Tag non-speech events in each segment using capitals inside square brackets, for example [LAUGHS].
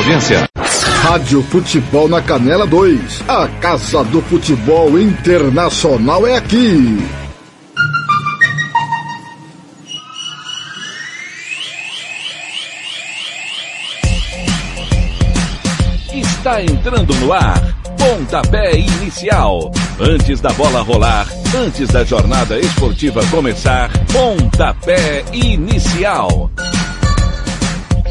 audiência. Rádio Futebol na Canela 2. A Casa do Futebol Internacional é aqui. Está entrando no ar. Pontapé inicial. Antes da bola rolar, antes da jornada esportiva começar, pontapé inicial.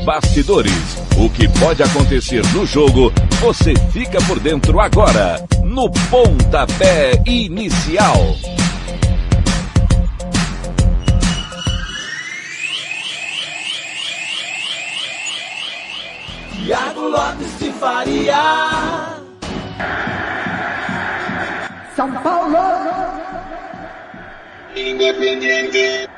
Bastidores. O que pode acontecer no jogo, você fica por dentro agora, no pontapé inicial. Tiago Lopes de Faria. São Paulo. Independiente.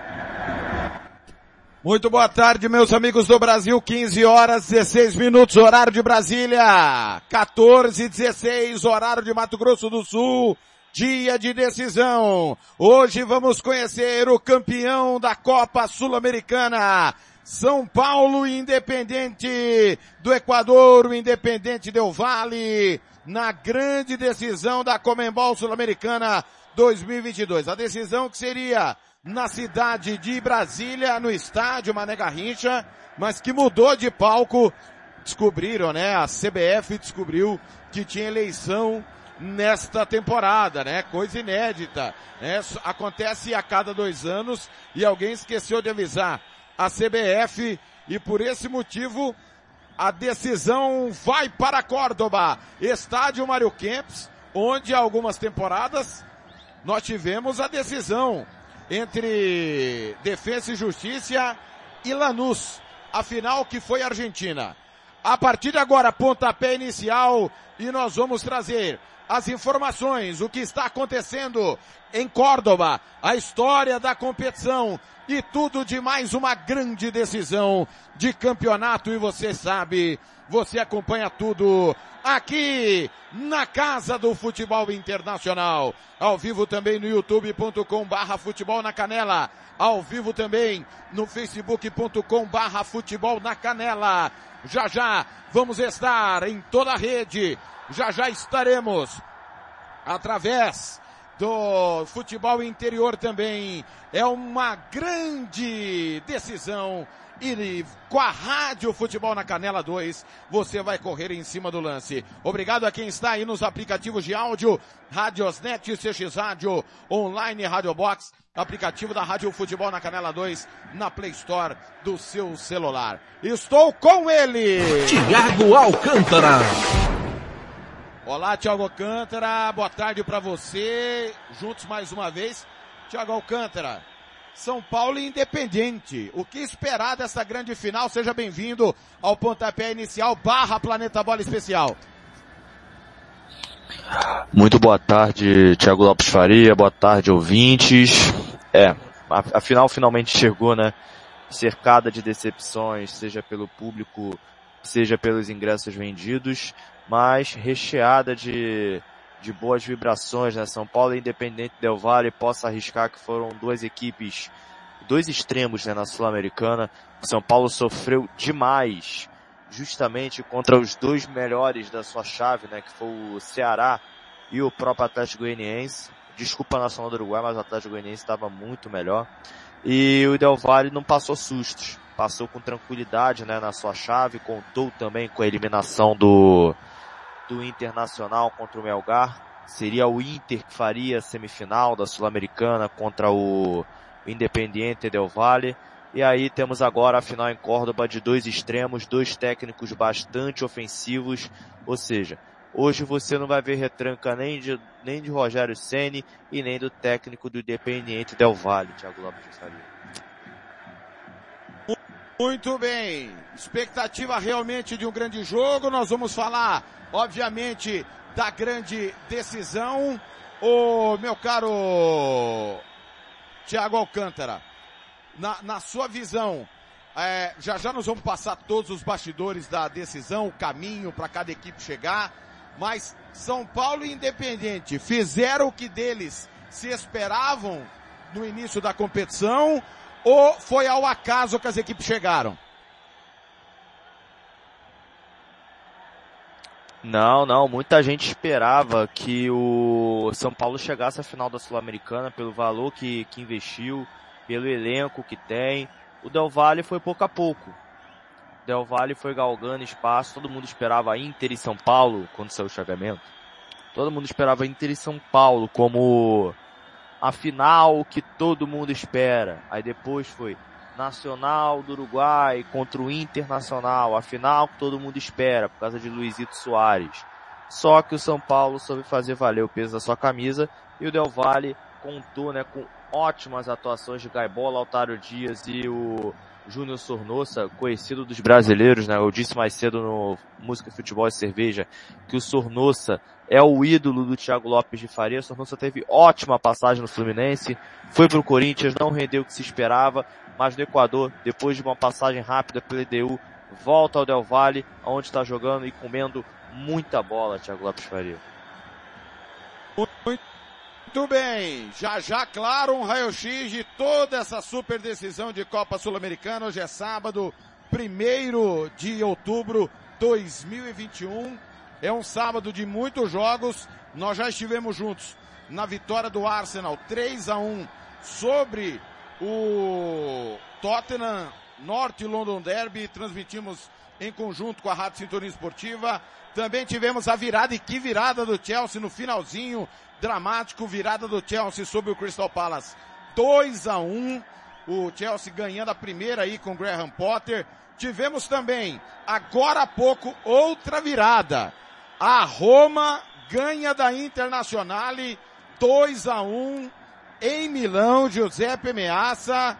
Muito boa tarde, meus amigos do Brasil. 15 horas 16 minutos, horário de Brasília. 14 16, horário de Mato Grosso do Sul. Dia de decisão. Hoje vamos conhecer o campeão da Copa Sul-Americana. São Paulo Independente do Equador, o Independente Del Vale, na grande decisão da Comembol Sul-Americana 2022. A decisão que seria na cidade de Brasília, no estádio Mané Garrincha, mas que mudou de palco. Descobriram, né? A CBF descobriu que tinha eleição nesta temporada, né? Coisa inédita. Né? Acontece a cada dois anos e alguém esqueceu de avisar a CBF e por esse motivo a decisão vai para Córdoba, estádio Mário Kempis, onde há algumas temporadas nós tivemos a decisão entre Defesa e Justiça e Lanús, a final que foi Argentina. A partir de agora, pontapé inicial e nós vamos trazer as informações, o que está acontecendo em Córdoba, a história da competição e tudo de mais uma grande decisão de campeonato. E você sabe, você acompanha tudo aqui na Casa do Futebol Internacional, ao vivo também no youtube.com barra futebol na canela, ao vivo também no facebook.com barra futebol na canela. Já já vamos estar em toda a rede, já já estaremos através do futebol interior também. É uma grande decisão. E com a Rádio Futebol na Canela 2, você vai correr em cima do lance. Obrigado a quem está aí nos aplicativos de áudio, Radiosnet, CX Rádio, Online Rádio Box, aplicativo da Rádio Futebol na Canela 2, na Play Store do seu celular. Estou com ele! Tiago Alcântara. Olá, Tiago Alcântara, boa tarde para você. Juntos mais uma vez. Tiago Alcântara, São Paulo Independente. O que esperar dessa grande final? Seja bem-vindo ao pontapé inicial barra Planeta Bola Especial. Muito boa tarde, Tiago Lopes Faria, boa tarde, ouvintes. É, a, a final finalmente chegou, né? Cercada de decepções, seja pelo público, seja pelos ingressos vendidos mas recheada de, de boas vibrações, né? São Paulo e Independente Del Valle posso arriscar que foram duas equipes, dois extremos né, na Sul-Americana. São Paulo sofreu demais, justamente contra os dois melhores da sua chave, né? Que foi o Ceará e o próprio Atlético Goianiense. Desculpa a Nacional do Uruguai, mas o Atlético Goianiense estava muito melhor. E o Del Valle não passou sustos. Passou com tranquilidade, né, na sua chave, contou também com a eliminação do, do Internacional contra o Melgar. Seria o Inter que faria a semifinal da Sul-Americana contra o Independiente Del Valle. E aí temos agora a final em Córdoba de dois extremos, dois técnicos bastante ofensivos. Ou seja, hoje você não vai ver retranca nem de, nem de Rogério Ceni e nem do técnico do Independiente Del Valle, Thiago Lopes de Salia. Muito bem. Expectativa realmente de um grande jogo. Nós vamos falar obviamente, da grande decisão. O meu caro Tiago Alcântara, na, na sua visão, é, já já nós vamos passar todos os bastidores da decisão, o caminho para cada equipe chegar, mas São Paulo e Independente fizeram o que deles se esperavam no início da competição ou foi ao acaso que as equipes chegaram? Não, não, muita gente esperava que o São Paulo chegasse à final da Sul-Americana pelo valor que, que investiu, pelo elenco que tem. O Del Valle foi pouco a pouco. Del Valle foi galgando espaço, todo mundo esperava Inter e São Paulo quando saiu o chaveamento. Todo mundo esperava Inter e São Paulo como a final que todo mundo espera. Aí depois foi Nacional do Uruguai contra o Internacional, a final que todo mundo espera por causa de Luizito Soares. Só que o São Paulo soube fazer valer o peso da sua camisa e o Del Valle contou né, com ótimas atuações de Gaibola, Altário Dias e o Júnior Sornossa, conhecido dos brasileiros, né? Eu disse mais cedo no Música, Futebol e Cerveja que o Sornossa é o ídolo do Thiago Lopes de Faria. O Sornossa teve ótima passagem no Fluminense, foi pro Corinthians, não rendeu o que se esperava, mas no Equador, depois de uma passagem rápida pelo EDU, volta ao Del Valle, onde está jogando e comendo muita bola, Thiago Lopes Faria. Muito bem, já já, claro, um raio-x de toda essa super decisão de Copa Sul-Americana. Hoje é sábado, 1 de outubro 2021. É um sábado de muitos jogos. Nós já estivemos juntos na vitória do Arsenal 3 a 1 sobre o Tottenham Norte London Derby. Transmitimos em conjunto com a Rádio Sintonia Esportiva. Também tivemos a virada e que virada do Chelsea no finalzinho dramático, virada do Chelsea sobre o Crystal Palace. 2 a 1 o Chelsea ganhando a primeira aí com Graham Potter. Tivemos também, agora há pouco, outra virada. A Roma ganha da Internazionale 2 a 1 em Milão, Giuseppe Meazza.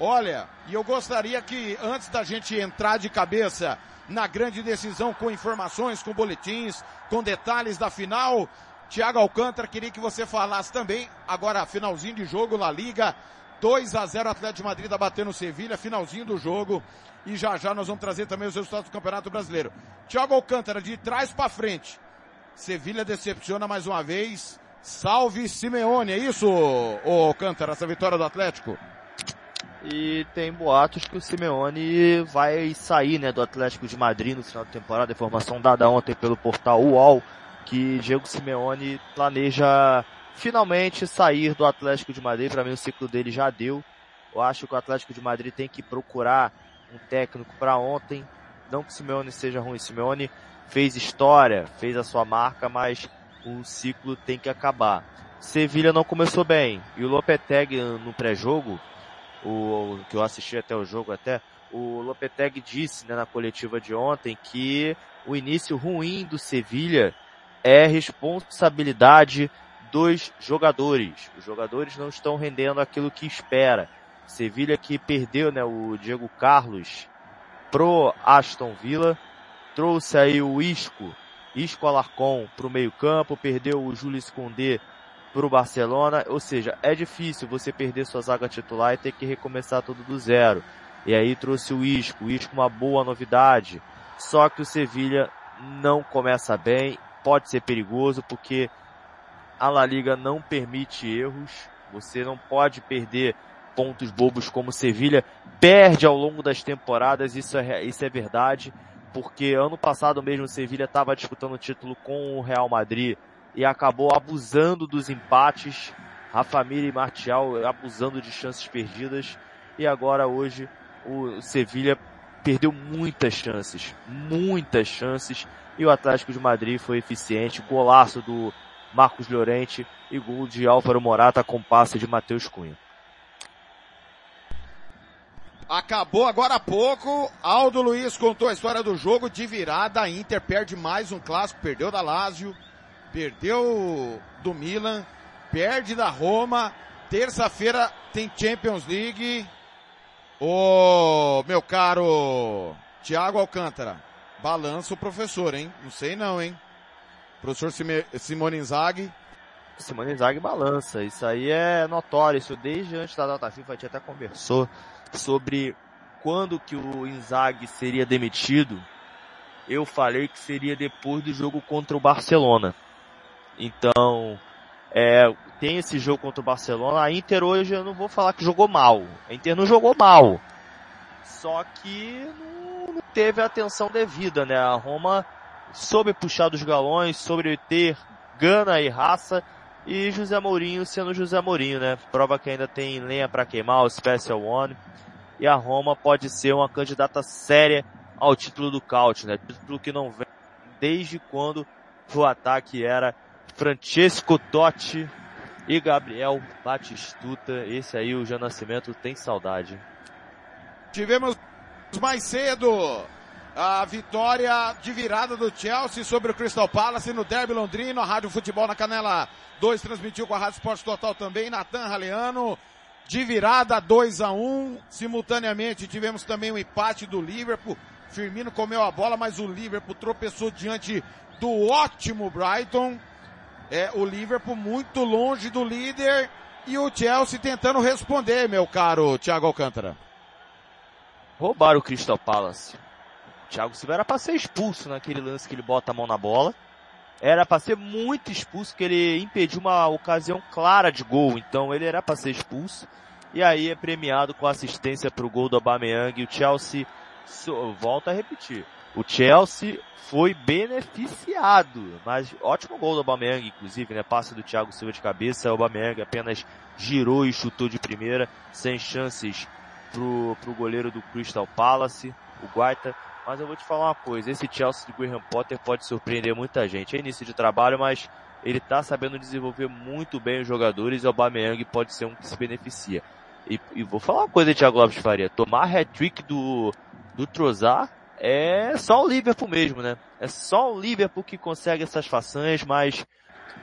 Olha, e eu gostaria que antes da gente entrar de cabeça na grande decisão com informações, com boletins, com detalhes da final, Thiago Alcântara, queria que você falasse também, agora finalzinho de jogo, La Liga, 2 a 0 Atlético de Madrid tá batendo Sevilha, finalzinho do jogo, e já já nós vamos trazer também os resultados do Campeonato Brasileiro. Thiago Alcântara, de trás para frente, Sevilha decepciona mais uma vez, salve Simeone, é isso, Alcântara, essa vitória do Atlético? E tem boatos que o Simeone vai sair, né, do Atlético de Madrid no final da temporada, informação dada ontem pelo portal UOL, que Diego Simeone planeja finalmente sair do Atlético de Madrid. Para mim o ciclo dele já deu. Eu acho que o Atlético de Madrid tem que procurar um técnico para ontem. Não que o Simeone seja ruim. Simeone fez história, fez a sua marca, mas o ciclo tem que acabar. Sevilha não começou bem. E o Lopetegui no pré-jogo, o que eu assisti até o jogo até, o Lopetegui disse né, na coletiva de ontem que o início ruim do Sevilha é responsabilidade dos jogadores. Os jogadores não estão rendendo aquilo que espera. Sevilha que perdeu, né, o Diego Carlos pro Aston Villa, trouxe aí o Isco, Isco Alarcon pro meio campo, perdeu o Júlio Escondê pro Barcelona, ou seja, é difícil você perder sua zaga titular e ter que recomeçar tudo do zero. E aí trouxe o Isco, o Isco uma boa novidade. Só que o Sevilha não começa bem pode ser perigoso porque a La Liga não permite erros. Você não pode perder pontos bobos como Sevilha perde ao longo das temporadas. Isso é, isso é verdade. Porque ano passado mesmo o Sevilha estava disputando o título com o Real Madrid e acabou abusando dos empates. A família e Martial abusando de chances perdidas. E agora hoje o Sevilha perdeu muitas chances, muitas chances, e o Atlético de Madrid foi eficiente, golaço do Marcos Llorente e gol de Álvaro Morata com passe de Matheus Cunha. Acabou agora há pouco. Aldo Luiz contou a história do jogo de virada. A Inter perde mais um clássico, perdeu da Lazio, perdeu do Milan, perde da Roma. Terça-feira tem Champions League. Ô, meu caro Tiago Alcântara, balança o professor, hein? Não sei não, hein? Professor Simone Inzaghi. Simone Inzaghi balança, isso aí é notório, isso desde antes da data FIFA a gente até conversou sobre quando que o Inzaghi seria demitido. Eu falei que seria depois do jogo contra o Barcelona. Então, é, tem esse jogo contra o Barcelona. A Inter hoje eu não vou falar que jogou mal. A Inter não jogou mal. Só que não, não teve a atenção devida, né? A Roma soube puxar dos galões, sobre ter gana e raça, e José Mourinho sendo José Mourinho, né? Prova que ainda tem lenha para queimar, o Special One, e a Roma pode ser uma candidata séria ao título do Caute, né? Título que não vem desde quando o ataque era Francesco Totti e Gabriel Batistuta. Esse aí, o Jean Nascimento, tem saudade. Tivemos mais cedo a vitória de virada do Chelsea sobre o Crystal Palace no Derby Londrino. A Rádio Futebol na Canela 2 transmitiu com a Rádio Esporte Total também. Natan Raleano de virada 2 a 1 Simultaneamente tivemos também o empate do Liverpool. Firmino comeu a bola, mas o Liverpool tropeçou diante do ótimo Brighton. É, o Liverpool muito longe do líder e o Chelsea tentando responder, meu caro Thiago Alcântara. Roubaram o Crystal Palace. O Thiago Silva era para ser expulso naquele lance que ele bota a mão na bola. Era para ser muito expulso, que ele impediu uma ocasião clara de gol. Então ele era para ser expulso. E aí é premiado com assistência para o gol do Aubameyang. E o Chelsea, volta a repetir, o Chelsea foi beneficiado. Mas ótimo gol do Aubameyang, inclusive, né? Passe do Thiago Silva de cabeça. O Aubameyang apenas girou e chutou de primeira, sem chances pro, pro goleiro do Crystal Palace, o Guaita. Mas eu vou te falar uma coisa, esse Chelsea de Graham Potter pode surpreender muita gente. É início de trabalho, mas ele tá sabendo desenvolver muito bem os jogadores e o Aubameyang pode ser um que se beneficia. E, e vou falar uma coisa, Thiago Lopes Faria. Tomar hat-trick do, do Trozar é só o Liverpool mesmo, né? É só o Liverpool que consegue essas façanhas, mas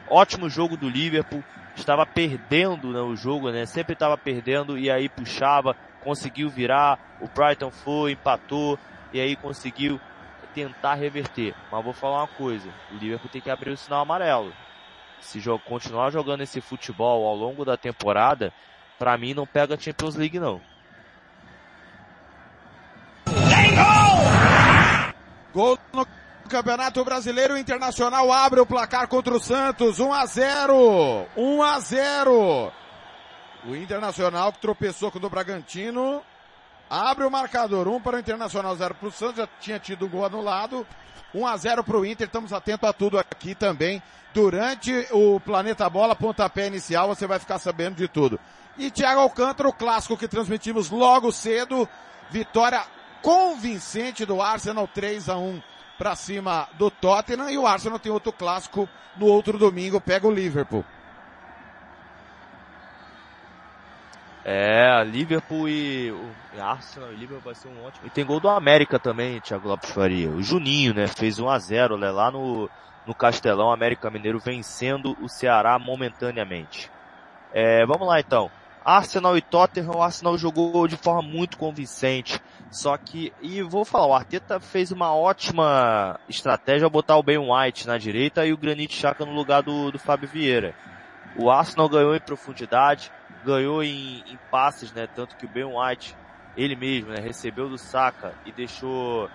ótimo jogo do Liverpool. Estava perdendo né, o jogo, né? Sempre estava perdendo e aí puxava, conseguiu virar. O Brighton foi, empatou e aí conseguiu tentar reverter. Mas vou falar uma coisa, o Liverpool tem que abrir o sinal amarelo. Se continuar jogando esse futebol ao longo da temporada, para mim não pega a Champions League não. Gol no Campeonato Brasileiro Internacional abre o placar contra o Santos, 1 a 0. 1 a 0. O Internacional que tropeçou com o Bragantino abre o marcador, 1 para o Internacional, 0 para o Santos, já tinha tido um gol anulado. 1 a 0 para o Inter, estamos atentos a tudo aqui também. Durante o Planeta Bola, pontapé inicial, você vai ficar sabendo de tudo. E Thiago Alcântara, o clássico que transmitimos logo cedo, vitória convincente do Arsenal 3 a 1 para cima do Tottenham e o Arsenal tem outro clássico no outro domingo, pega o Liverpool. É, Liverpool e o Arsenal e Liverpool vai ser um ótimo. E tem gol do América também, Thiago Lopes Faria. O Juninho, né, fez 1 a 0 né, lá no no Castelão, América Mineiro vencendo o Ceará momentaneamente. É, vamos lá então. Arsenal e Tottenham, o Arsenal jogou de forma muito convincente. Só que, e vou falar, o Arteta fez uma ótima estratégia ao botar o Ben White na direita e o Granit Xhaka no lugar do, do Fábio Vieira. O Arsenal ganhou em profundidade, ganhou em, em passes, né? Tanto que o Ben White, ele mesmo, né, recebeu do Saka e deixou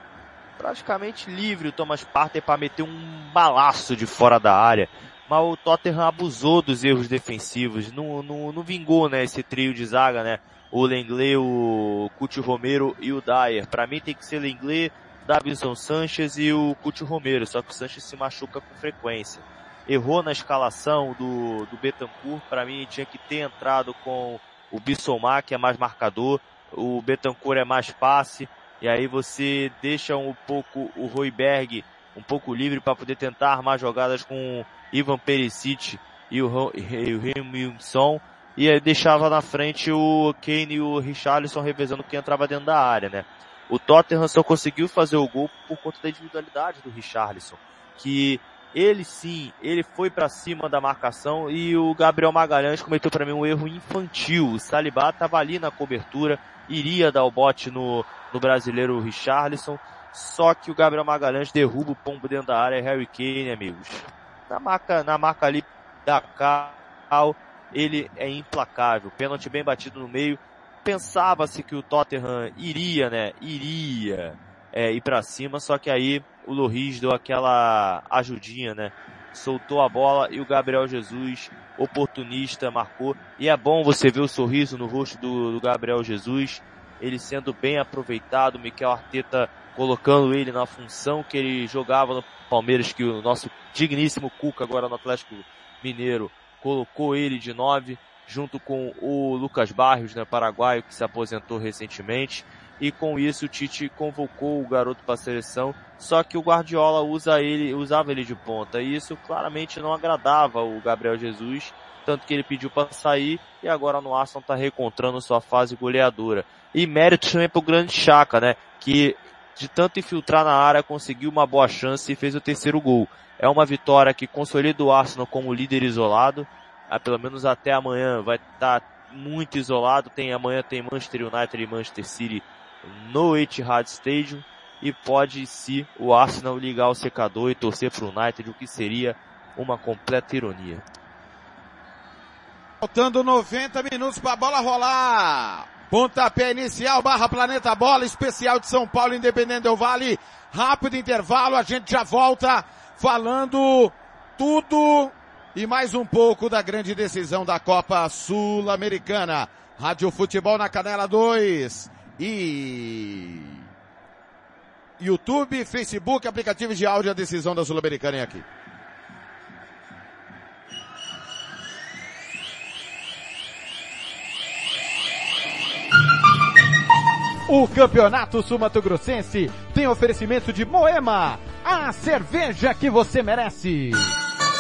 praticamente livre o Thomas Partey para meter um balaço de fora da área mas o Tottenham abusou dos erros defensivos, não, não, não vingou, né, esse trio de zaga, né, o Lenglet, o Coutinho Romero e o Dyer. Para mim tem que ser Lenglet, Davinson Sanchez e o Coutinho Romero, só que o Sanchez se machuca com frequência. Errou na escalação do, do Betancourt, para mim tinha que ter entrado com o Bissomar, que é mais marcador, o Betancourt é mais passe, e aí você deixa um pouco o Royberg um pouco livre para poder tentar armar jogadas com Ivan Perisic e o Rimilson e aí deixava na frente o Kane e o Richarlison revezando quem entrava dentro da área, né? O Tottenham só conseguiu fazer o gol por conta da individualidade do Richarlison, que ele sim, ele foi para cima da marcação e o Gabriel Magalhães cometeu para mim um erro infantil. O Salibá estava ali na cobertura, iria dar o bote no, no brasileiro Richarlison, só que o Gabriel Magalhães derruba o pombo dentro da área, Harry Kane, amigos na marca, na marca ali da Cal, ele é implacável. Pênalti bem batido no meio. Pensava-se que o Tottenham iria, né? Iria é, ir para cima, só que aí o Loris deu aquela ajudinha, né? Soltou a bola e o Gabriel Jesus, oportunista, marcou. E é bom você ver o sorriso no rosto do, do Gabriel Jesus, ele sendo bem aproveitado. Miquel Arteta colocando ele na função que ele jogava no Palmeiras, que o nosso digníssimo Cuca agora no Atlético Mineiro colocou ele de nove, junto com o Lucas Barrios, né, paraguaio, que se aposentou recentemente. E com isso o Tite convocou o garoto para a seleção, só que o Guardiola usa ele, usava ele de ponta, e isso claramente não agradava o Gabriel Jesus, tanto que ele pediu para sair e agora no Arsenal está recontrando sua fase goleadora. E mérito também pro grande Chaka, né, que de tanto infiltrar na área conseguiu uma boa chance e fez o terceiro gol. É uma vitória que consolida o Arsenal como líder isolado, ah, pelo menos até amanhã vai estar tá muito isolado. Tem amanhã tem Manchester United e Manchester City no Etihad Stadium e pode se o Arsenal ligar o secador e torcer para o United, o que seria uma completa ironia. Faltando 90 minutos para a bola rolar. Pontapé inicial, barra Planeta Bola, especial de São Paulo, Independente do Vale. Rápido intervalo, a gente já volta falando tudo e mais um pouco da grande decisão da Copa Sul-Americana. Rádio Futebol na Canela 2 e YouTube, Facebook, aplicativos de áudio, a decisão da Sul-Americana é aqui. O Campeonato Sumato Grossense tem oferecimento de Moema, a cerveja que você merece.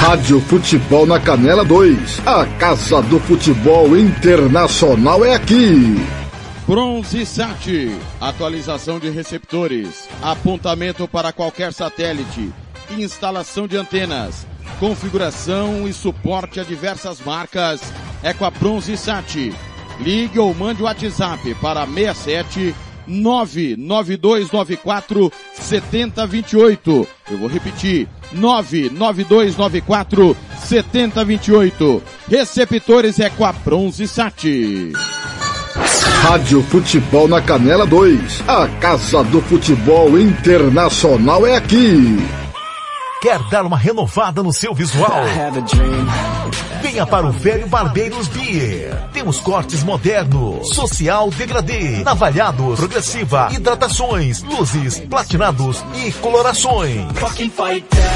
Rádio Futebol na Canela 2. A Casa do Futebol Internacional é aqui. Bronze Sat, atualização de receptores, apontamento para qualquer satélite, instalação de antenas, configuração e suporte a diversas marcas é com a Bronze Sat. Ligue ou mande o WhatsApp para 67 99294 7028. Eu vou repetir. 99294 7028. Receptores é com a Bronze Sat. Rádio Futebol na Canela 2. A Casa do Futebol Internacional é aqui. Quer dar uma renovada no seu visual? Venha para o Velho Barbeiros Beer. Temos cortes modernos, social degradê, navalhados, progressiva, hidratações, luzes, platinados e colorações.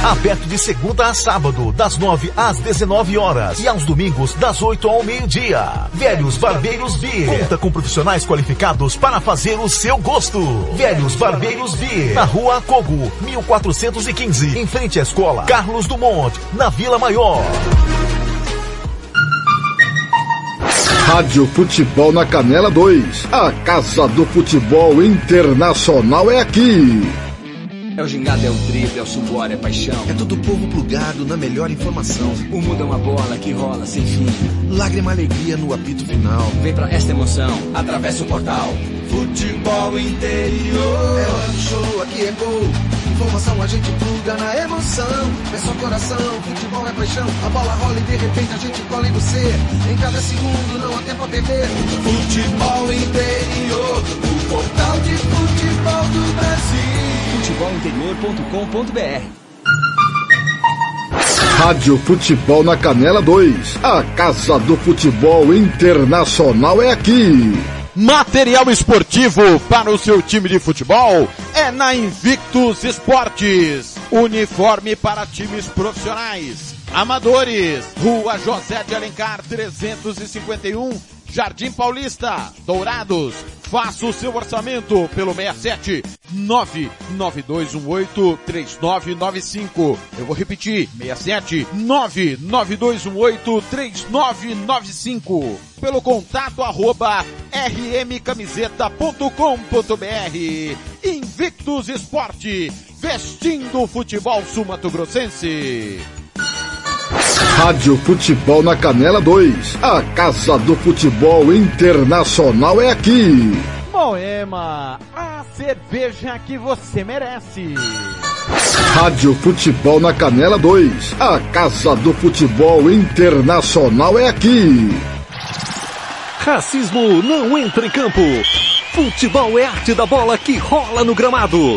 Aberto de segunda a sábado, das 9 às 19 horas e aos domingos das 8 ao meio-dia. Velhos Barbeiros Beer. Conta com profissionais qualificados para fazer o seu gosto. Velhos Barbeiros Beer. Na rua Cogo, 1415, em frente à escola Carlos Dumont, na Vila Maior. Rádio Futebol na Canela 2. A Casa do Futebol Internacional é aqui. É o gingado, é o drible, é o suor, é paixão. É todo o povo plugado na melhor informação. O mundo é uma bola que rola sem fim. Lágrima, alegria no apito final. Vem pra esta emoção, atravessa o portal. Futebol interior. É hora do show, aqui é gol. Informação a gente pluga na emoção. É só coração, futebol é paixão. A bola rola e de repente a gente cola em você. Em cada segundo não há tempo a perder. Futebol interior. O portal de futebol do Brasil. Futebolinterior.com.br Rádio Futebol na Canela 2. A Casa do Futebol Internacional é aqui. Material esportivo para o seu time de futebol na Invictus Esportes. Uniforme para times profissionais, amadores. Rua José de Alencar 351, Jardim Paulista, Dourados. Faça o seu orçamento pelo 67 99218 3995. Eu vou repetir, 67 99218 3995. Pelo contato arroba rmcamiseta.com.br. Invictus Esporte, vestindo o futebol sumatogrossense. Rádio Futebol na Canela 2. A Casa do Futebol Internacional é aqui. Moema, a cerveja que você merece. Rádio Futebol na Canela 2. A Casa do Futebol Internacional é aqui. Racismo não entra em campo. Futebol é arte da bola que rola no gramado.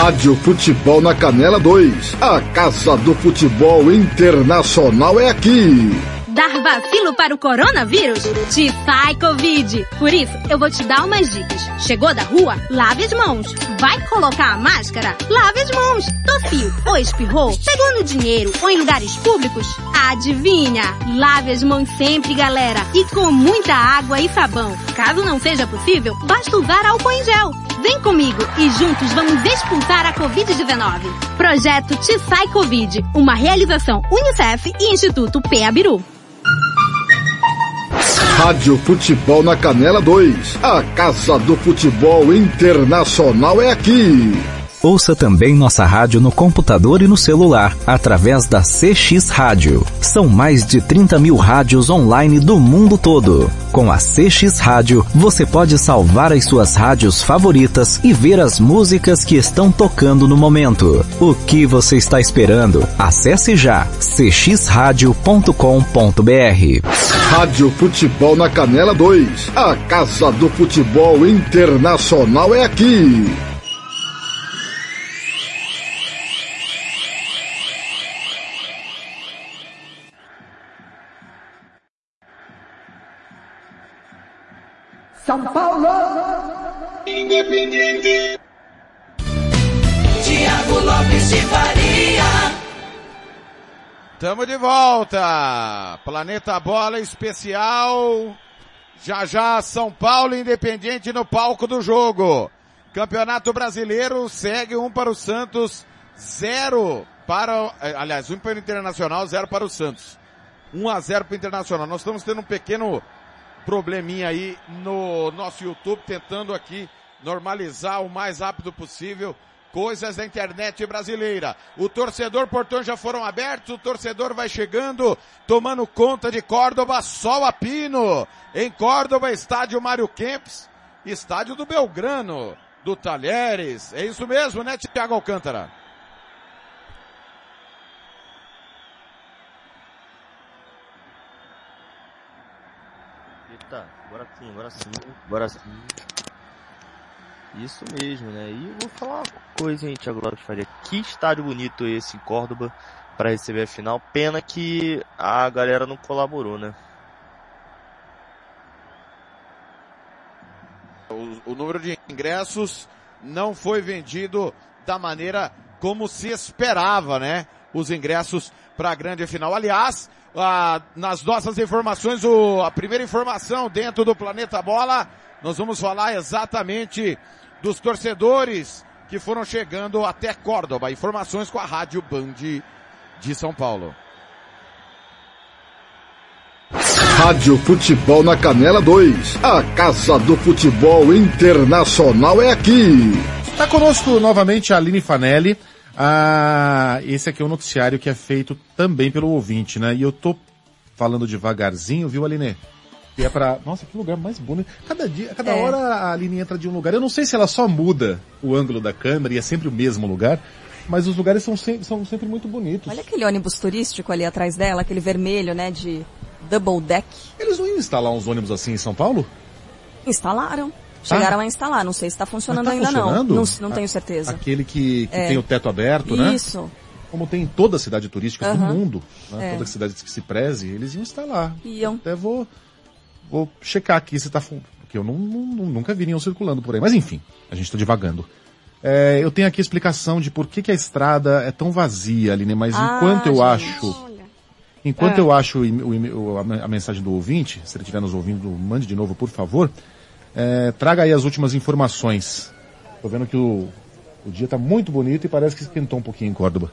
Rádio Futebol na Canela 2. A Casa do Futebol Internacional é aqui. Dar vacilo para o coronavírus? Te sai Covid. Por isso, eu vou te dar umas dicas. Chegou da rua? Lave as mãos. Vai colocar a máscara? Lave as mãos. Tossiu ou espirrou? Pegou no dinheiro ou em lugares públicos? Adivinha? Lave as mãos sempre, galera. E com muita água e sabão. Caso não seja possível, basta usar álcool em gel. Vem comigo e juntos vamos expulsar a Covid-19. Projeto Te Sai Covid, uma realização Unicef e Instituto Peabiru. Rádio Futebol na Canela 2. A Casa do Futebol Internacional é aqui. Ouça também nossa rádio no computador e no celular, através da CX Rádio. São mais de 30 mil rádios online do mundo todo. Com a CX Rádio, você pode salvar as suas rádios favoritas e ver as músicas que estão tocando no momento. O que você está esperando? Acesse já cxradio.com.br. Rádio Futebol na Canela 2. A Casa do Futebol Internacional é aqui. São Paulo. Independiente. Tiago Lopes de Faria. Tamo de volta. Planeta Bola Especial. Já já São Paulo Independiente no palco do jogo. Campeonato Brasileiro segue um para o Santos, zero para, aliás, um para o Internacional, zero para o Santos. 1 a 0 para o Internacional. Nós estamos tendo um pequeno probleminha aí no nosso YouTube, tentando aqui normalizar o mais rápido possível coisas da internet brasileira. O torcedor, portões já foram abertos, o torcedor vai chegando, tomando conta de Córdoba, sol a pino. Em Córdoba, estádio Mário Kempis, estádio do Belgrano, do Talheres. É isso mesmo, né, Thiago Alcântara? Eita, agora sim, agora sim, agora sim. Isso mesmo, né? E eu vou falar uma coisa, hein, Thiago Lopes Faria. Que estádio bonito esse em Córdoba para receber a final. Pena que a galera não colaborou, né? O, o número de ingressos não foi vendido da maneira como se esperava, né? Os ingressos para a grande final. Aliás, ah, nas nossas informações, o, a primeira informação dentro do Planeta Bola, nós vamos falar exatamente dos torcedores que foram chegando até Córdoba. Informações com a Rádio Band de São Paulo. Rádio Futebol na Canela 2. A Casa do Futebol Internacional é aqui. Está conosco novamente a Aline Fanelli. Ah, esse aqui é um noticiário que é feito também pelo ouvinte, né? E eu tô falando devagarzinho, viu, Aline? E é pra... Nossa, que lugar mais bonito. Cada dia, cada É. hora a Aline entra de um lugar. Eu não sei se ela só muda o ângulo da câmera e é sempre o mesmo lugar, mas os lugares são sempre, são sempre muito bonitos. Olha aquele ônibus turístico ali atrás dela, aquele vermelho, né, de double deck. Eles não iam instalar uns ônibus assim em São Paulo? Instalaram. Chegaram a instalar. Não sei se está funcionando Mas tá ainda funcionando? não. Não, não tenho A- certeza. Aquele que, que É. tem o teto aberto, né? Isso. Como tem em toda cidade turística do mundo, né? É. toda cidade que se preze, eles iam instalar. Iam. Até vou, vou checar aqui se tá fun- porque eu não, não- nunca vi nenhum circulando por aí. Mas enfim, a gente tá divagando. É, eu tenho aqui a explicação de por que, que a estrada é tão vazia, Aline, mas Ah, enquanto eu gente. acho, enquanto É. eu acho o, o a a mensagem do ouvinte, se ele estiver nos ouvindo, mande de novo, por favor. É, traga aí as últimas informações. Tô vendo que o, o dia tá muito bonito e parece que esquentou um pouquinho em Córdoba.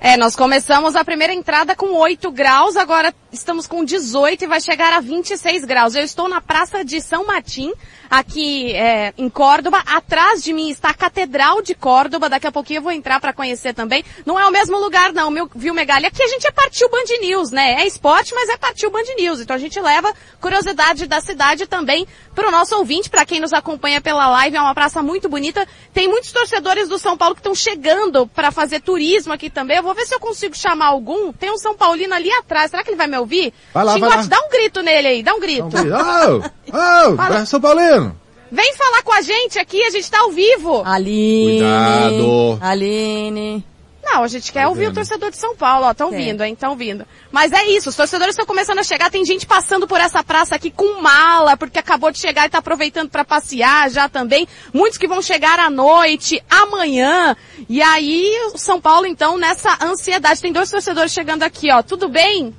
É, nós começamos a primeira entrada com 8 graus, agora estamos com 18 e vai chegar a 26 graus. Eu estou na Praça de São Martim, aqui é, em Córdoba. Atrás de mim está a Catedral de Córdoba. Daqui a pouquinho eu vou entrar para conhecer também. Não é o mesmo lugar não, meu, viu Megali? Aqui a gente é partiu Band News, né? É esporte, mas é partiu Band News. Então a gente leva curiosidade da cidade também para o nosso ouvinte, para quem nos acompanha pela live. É uma praça muito bonita. Tem muitos torcedores do São Paulo que estão chegando para fazer turismo aqui também. Eu vou ver se eu consigo chamar algum. Tem um São Paulino ali atrás. Será que ele vai me ouvir? Vai lá, Xingote, vai lá. dá um grito nele aí, dá um grito. Ô, ô, [LAUGHS] Fala. São Paulino! Vem falar com a gente aqui, a gente tá ao vivo. Aline. Cuidado. Aline. Não, a gente quer ouvir o torcedor de São Paulo, ó, tão vindo, hein, tão vindo. Mas é isso, os torcedores estão começando a chegar, tem gente passando por essa praça aqui com mala, porque acabou de chegar e tá aproveitando para passear já também. Muitos que vão chegar à noite, amanhã. E aí, o São Paulo então nessa ansiedade. Tem dois torcedores chegando aqui, ó. Tudo bem?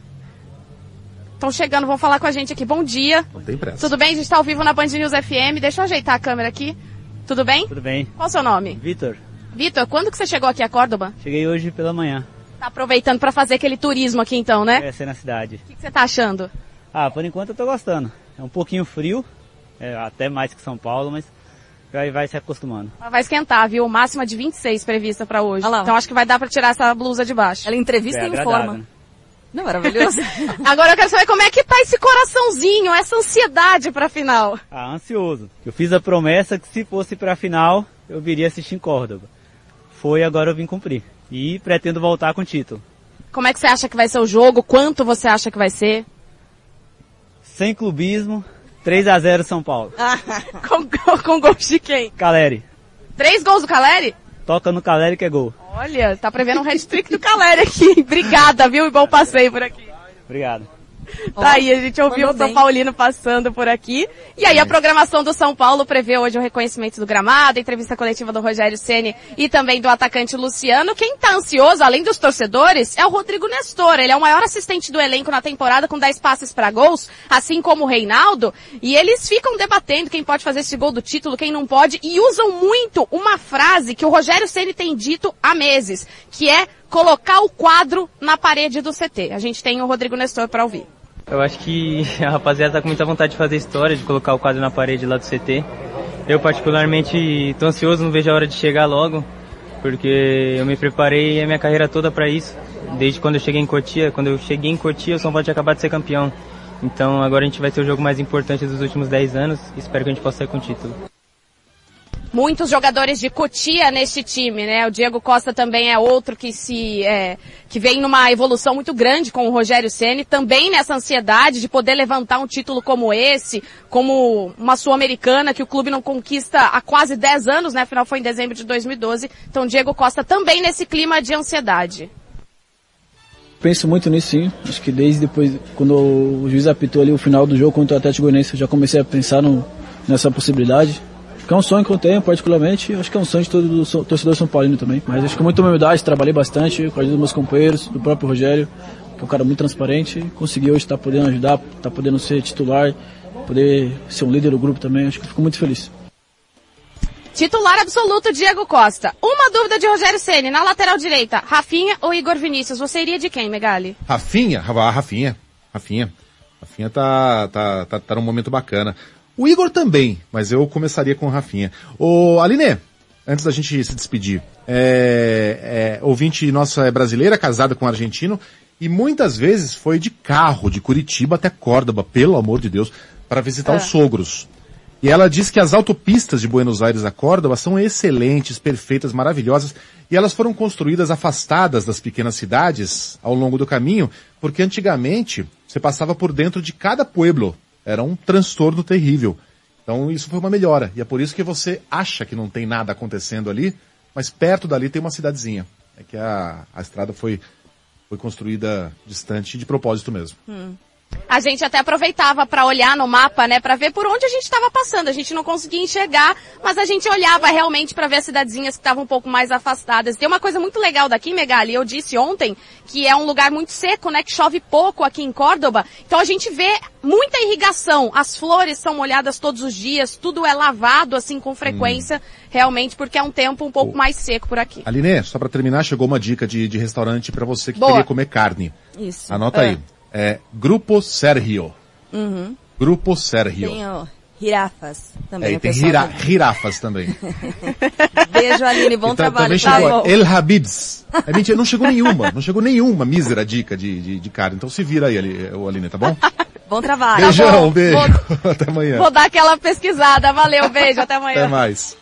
Estão chegando, vão falar com a gente aqui. Bom dia. Não tem pressa. Tudo bem? A gente tá ao vivo na Band News FM. Deixa eu ajeitar a câmera aqui. Tudo bem? Tudo bem. Qual o seu nome? Vitor, Vitor, quando que você chegou aqui a Córdoba? cheguei hoje pela manhã. Tá aproveitando para fazer aquele turismo aqui então, né? Conhecer na cidade. O que, que você tá achando? Ah, por enquanto eu tô gostando. É um pouquinho frio, é, até mais que São Paulo, mas vai, vai se acostumando. Mas Vai esquentar, viu? Máxima de 26 prevista para hoje. Então acho que vai dar para tirar essa blusa de baixo. Ela entrevista É e agradável, informa. né? Não, maravilhoso. [LAUGHS] Agora eu quero saber como é que tá esse coraçãozinho, essa ansiedade pra final. Ah, ansioso. Eu fiz a promessa que se fosse pra final, eu viria assistir em Córdoba. Foi, agora eu vim cumprir. E pretendo voltar com o título. Como é que você acha que vai ser o jogo? Quanto você acha que vai ser? Sem clubismo, 3 a 0 São Paulo. [LAUGHS] com, com, com gols de quem? Caleri. Três gols do Caleri? Toca no Caleri que é gol. Olha, tá prevendo um hat-trick do Caleri aqui. [LAUGHS] Obrigada, viu? E bom passeio por aqui. Obrigado. Tá aí, a gente ouviu o São. Paulino passando por aqui. E aí a programação do São Paulo prevê hoje o reconhecimento do gramado, a entrevista coletiva do Rogério Ceni e também do atacante Luciano. Quem tá ansioso, além dos torcedores, é o Rodrigo Nestor. Ele é o maior assistente do elenco na temporada com 10 passes para gols, assim como o Reinaldo. E eles ficam debatendo quem pode fazer esse gol do título, quem não pode, e usam muito uma frase que o Rogério Ceni tem dito há meses, que é colocar o quadro na parede do CT. A gente tem o Rodrigo Nestor para ouvir. Eu acho que [LAUGHS] a rapaziada tá com muita vontade de fazer história, de colocar o quadro na parede lá do CT. Eu particularmente tô ansioso, não vejo a hora de chegar logo, porque eu me preparei a minha carreira toda para isso. Desde quando eu cheguei em Cotia, quando eu cheguei em Cotia, o São Paulo tinha acabado de ser campeão. Então agora a gente vai ter o jogo mais importante dos últimos 10 anos. Espero que a gente possa sair com o título. Muitos jogadores de Cotia neste time, né? O Diego Costa também é outro que se é, que vem numa evolução muito grande com o Rogério Ceni, também nessa ansiedade de poder levantar um título como esse, como uma sul-americana que o clube não conquista há quase 10 anos, né? Afinal foi em dezembro de 2012. Então Diego Costa também nesse clima de ansiedade. Penso muito nisso sim. Acho que desde depois, quando o juiz apitou ali o final do jogo contra o Atlético Goianiense, eu já comecei a pensar no, nessa possibilidade. Que é um sonho que eu tenho, particularmente. Acho que é um sonho de todo so- torcedor São Paulino também. Mas acho que com muita humildade, trabalhei bastante com a ajuda dos meus companheiros, do próprio Rogério, que é um cara muito transparente. Consegui hoje estar podendo ajudar, estar podendo ser titular, poder ser um líder do grupo também. Acho que fico muito feliz. Titular absoluto Diego Costa. Uma dúvida de Rogério Ceni na lateral direita, Rafinha ou Igor Vinícius? Você iria de quem, Megali? Rafinha, ah, Rafinha, Rafinha. Rafinha tá, tá, tá, tá num momento bacana. O Igor também, mas eu começaria com o Rafinha. Ô, Aline, antes da gente se despedir, é, é, ouvinte nossa é brasileira, casada com um argentino, e muitas vezes foi de carro, de Curitiba até Córdoba, pelo amor de Deus, para visitar É. os sogros. E ela diz que as autopistas de Buenos Aires a Córdoba são excelentes, perfeitas, maravilhosas, e elas foram construídas afastadas das pequenas cidades ao longo do caminho, porque antigamente você passava por dentro de cada pueblo. Era um transtorno terrível. Então isso foi uma melhora. E é por isso que você acha que não tem nada acontecendo ali, mas perto dali tem uma cidadezinha. É que a, a estrada foi, foi construída distante de propósito mesmo. Hum. A gente até aproveitava para olhar no mapa, né, para ver por onde a gente estava passando. A gente não conseguia enxergar, mas a gente olhava realmente para ver as cidadezinhas que estavam um pouco mais afastadas. Tem uma coisa muito legal daqui, Megali, eu disse ontem, que é um lugar muito seco, né, que chove pouco aqui em Córdoba. Então a gente vê muita irrigação. As flores são molhadas todos os dias, tudo é lavado assim com frequência, hum. realmente, porque é um tempo um pouco oh. mais seco por aqui. Aline, só para terminar, chegou uma dica de, de restaurante para você que Boa. queria comer carne. Isso. Anota é. aí. É Grupo Sergio. Uhum. Grupo Sergio. Tem o Girafas também. É, tem gira, girafas também. [LAUGHS] Beijo, Aline, bom então, trabalho. Também chegou tá El Habibs. É mentira, não chegou nenhuma, não chegou nenhuma mísera dica de, de, de carne. Então se vira aí, Aline, tá bom? [LAUGHS] bom trabalho. Beijão, tá bom. beijo. Vou, [LAUGHS] até amanhã. Vou dar aquela pesquisada. Valeu, beijo, até amanhã. Até mais.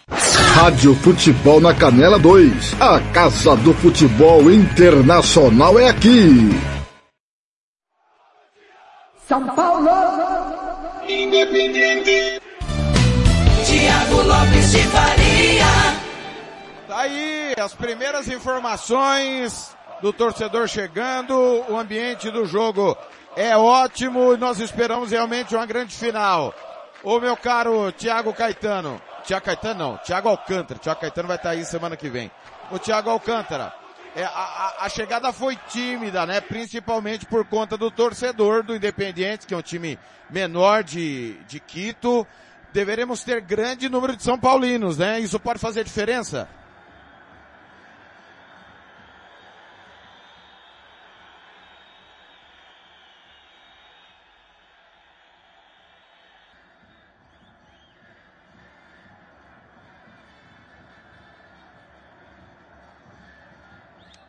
Rádio Futebol na Canela 2. A Casa do Futebol Internacional é aqui. São Paulo. Independente. Tiago Lopes de Faria. Tá aí as primeiras informações do torcedor chegando. O ambiente do jogo é ótimo e nós esperamos realmente uma grande final. Ô meu caro Tiago Caetano. Tiago Caetano não, Tiago Alcântara. Tiago Caetano vai estar aí semana que vem. O Tiago Alcântara é, a, a, chegada foi tímida, né? Principalmente por conta do torcedor do Independiente, que é um time menor de, de Quito. Deveremos ter grande número de São Paulinos, né? Isso pode fazer diferença?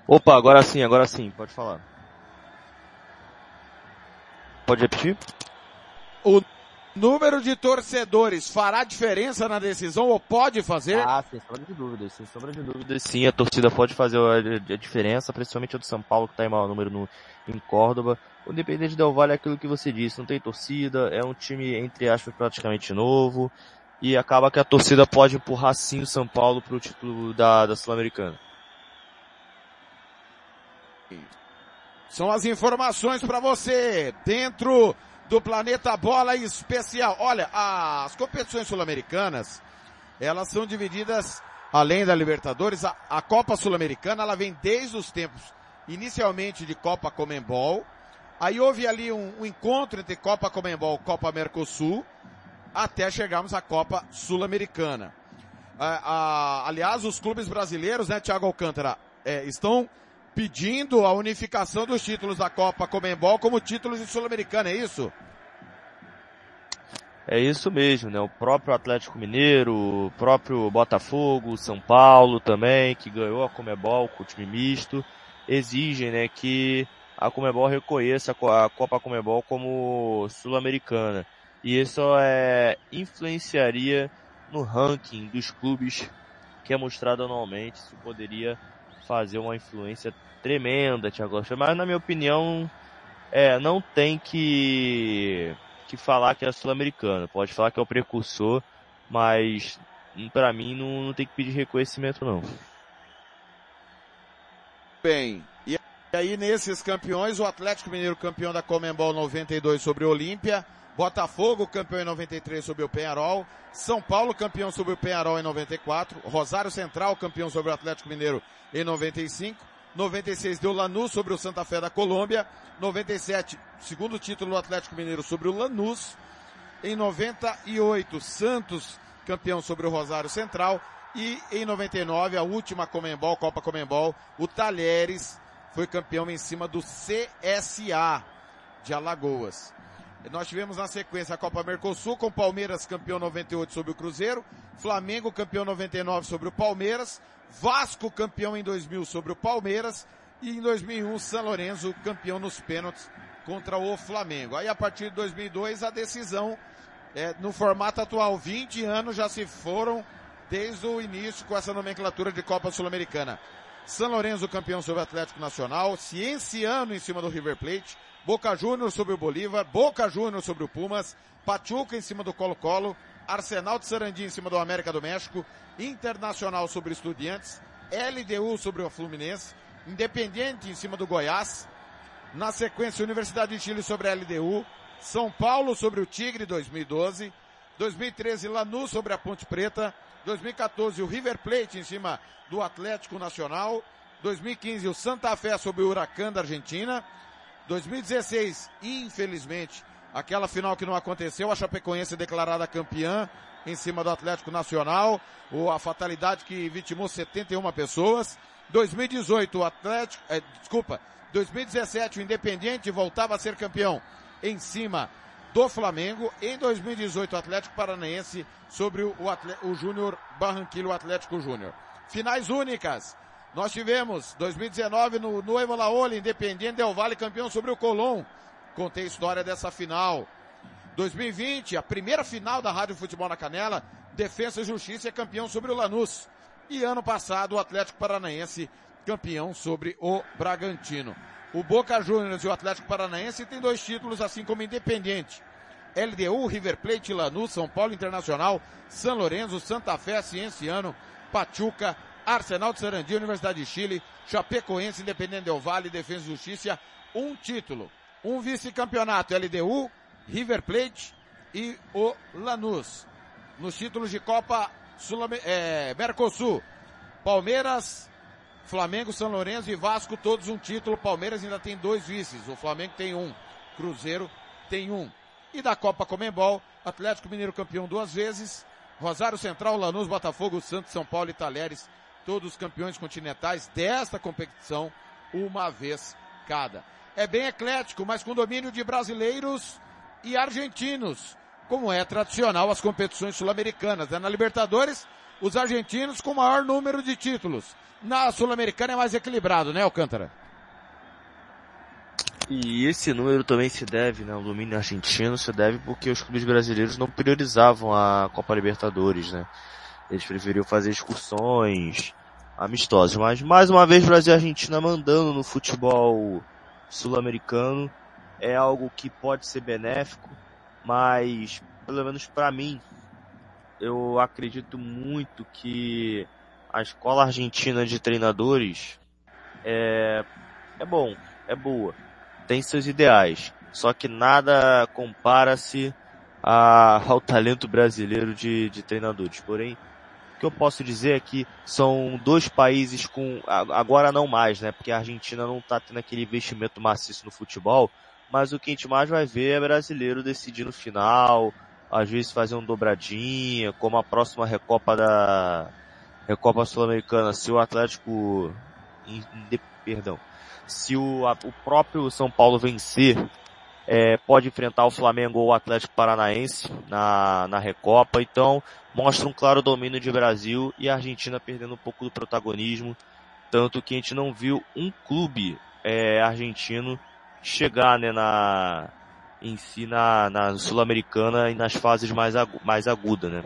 Opa, agora sim, agora sim, pode falar. Pode repetir? O número de torcedores fará diferença na decisão ou pode fazer? Ah, sem sombra de dúvidas, sem sombra de dúvidas. Sim, a torcida pode fazer a, diferença, principalmente a do São Paulo, que está em maior número no, em Córdoba. O Independente Del Vale é aquilo que você disse, não tem torcida, é um time, entre aspas, praticamente novo, e acaba que a torcida pode empurrar sim o São Paulo para o título da, da Sul-Americana. São as informações para você dentro do Planeta Bola Especial. Olha, as competições sul-americanas, elas são divididas, além da Libertadores, a, a Copa Sul-Americana, ela vem desde os tempos, inicialmente de Copa Comembol, aí houve ali um, um encontro entre Copa Comembol e Copa Mercosul, até chegarmos à Copa Sul-Americana. aliás, os clubes brasileiros, né, Thiago Alcântara, é, estão pedindo a unificação dos títulos da Copa Comembol como títulos de Sul-Americana, é isso? É isso mesmo, né? O próprio Atlético Mineiro, o próprio Botafogo, São Paulo também, que ganhou a Comebol com o time misto, exigem, né, que a Comebol reconheça a Copa Comebol como sul-americana. E isso é, influenciaria no ranking dos clubes que é mostrado anualmente. Isso poderia fazer uma influência tremenda, Thiago Rocha, mas na minha opinião, é, não tem que, que falar que é sul-americano. Pode falar que é o precursor, mas para mim não, não tem que pedir reconhecimento não. Bem, e aí nesses campeões, o Atlético Mineiro campeão da Comembol 92 sobre o Olímpia, Botafogo campeão em 93 sobre o Penharol, São Paulo campeão sobre o Penharol em 94, Rosário Central campeão sobre o Atlético Mineiro em 95, 96 deu Lanús sobre o Santa Fé da Colômbia. 97, segundo título do Atlético Mineiro sobre o Lanús. Em 98, Santos campeão sobre o Rosário Central. E em 99, a última Comembol, Copa Comembol, o Talheres foi campeão em cima do CSA de Alagoas. Nós tivemos na sequência a Copa Mercosul com Palmeiras campeão 98 sobre o Cruzeiro, Flamengo campeão 99 sobre o Palmeiras, Vasco campeão em 2000 sobre o Palmeiras e em 2001 São Lourenço campeão nos pênaltis contra o Flamengo. Aí a partir de 2002 a decisão é, no formato atual, 20 anos já se foram desde o início com essa nomenclatura de Copa Sul-Americana. São Lourenço campeão sobre o Atlético Nacional, Cienciano em cima do River Plate, Boca Juniors sobre o Bolívar, Boca Juniors sobre o Pumas, Pachuca em cima do Colo-Colo, Arsenal de Sarandi em cima do América do México, Internacional sobre Estudiantes, LDU sobre o Fluminense, Independiente em cima do Goiás, Na sequência, Universidade de Chile sobre a LDU. São Paulo sobre o Tigre 2012. 2013, Lanús sobre a Ponte Preta. 2014, o River Plate em cima do Atlético Nacional. 2015, o Santa Fé sobre o Huracan da Argentina. 2016, infelizmente, aquela final que não aconteceu, a Chapecoense declarada campeã em cima do Atlético Nacional, ou a fatalidade que vitimou 71 pessoas. 2018, o Atlético, é, desculpa, 2017, o Independiente voltava a ser campeão em cima do Flamengo. Em 2018, o Atlético Paranaense sobre o, o, o Júnior Barranquillo, o Atlético Júnior. Finais únicas. Nós tivemos 2019 no Nuevo Laola, Independiente Del Valle campeão sobre o Colón. Contei a história dessa final. 2020, a primeira final da Rádio Futebol na Canela, Defesa e Justiça é campeão sobre o Lanús. E ano passado, o Atlético Paranaense campeão sobre o Bragantino. O Boca Juniors e o Atlético Paranaense têm dois títulos, assim como Independiente. LDU, River Plate, Lanús, São Paulo Internacional, São Lourenço, Santa Fé, Cienciano, Pachuca, Arsenal de Sarandi, Universidade de Chile, Chapecoense, Independente Del Vale, Defesa e Justiça, um título, um vice-campeonato, LDU, River Plate e o Lanús. Nos títulos de Copa Sul é, Mercosul, Palmeiras, Flamengo, São Lourenço e Vasco, todos um título. Palmeiras ainda tem dois vices. O Flamengo tem um. Cruzeiro tem um. E da Copa Comembol, Atlético Mineiro campeão duas vezes. Rosário Central, Lanús, Botafogo, Santos, São Paulo e Talheres, todos campeões continentais desta competição, uma vez cada. É bem eclético, mas com domínio de brasileiros e argentinos, como é tradicional as competições sul-americanas. Né? Na Libertadores, os argentinos com maior número de títulos. Na Sul-Americana é mais equilibrado, né, Alcântara? E esse número também se deve, né, o domínio argentino se deve porque os clubes brasileiros não priorizavam a Copa Libertadores, né? Eles preferiam fazer excursões amistosas. Mas mais uma vez Brasil e Argentina mandando no futebol sul-americano é algo que pode ser benéfico, mas pelo menos para mim eu acredito muito que a escola argentina de treinadores é, é bom, é boa tem seus ideais, só que nada compara-se ao talento brasileiro de, de treinadores. Porém, o que eu posso dizer é que são dois países com, agora não mais, né, porque a Argentina não está tendo aquele investimento maciço no futebol, mas o que a gente mais vai ver é brasileiro decidir no final, às vezes fazer um dobradinha, como a próxima Recopa da Recopa Sul-Americana, se o Atlético, perdão, se o, o próprio São Paulo vencer, é, pode enfrentar o Flamengo ou o Atlético Paranaense na, na Recopa. Então, mostra um claro domínio de Brasil e a Argentina perdendo um pouco do protagonismo. Tanto que a gente não viu um clube é, argentino chegar né, na, em si na, na Sul-Americana e nas fases mais, agu, mais agudas, né?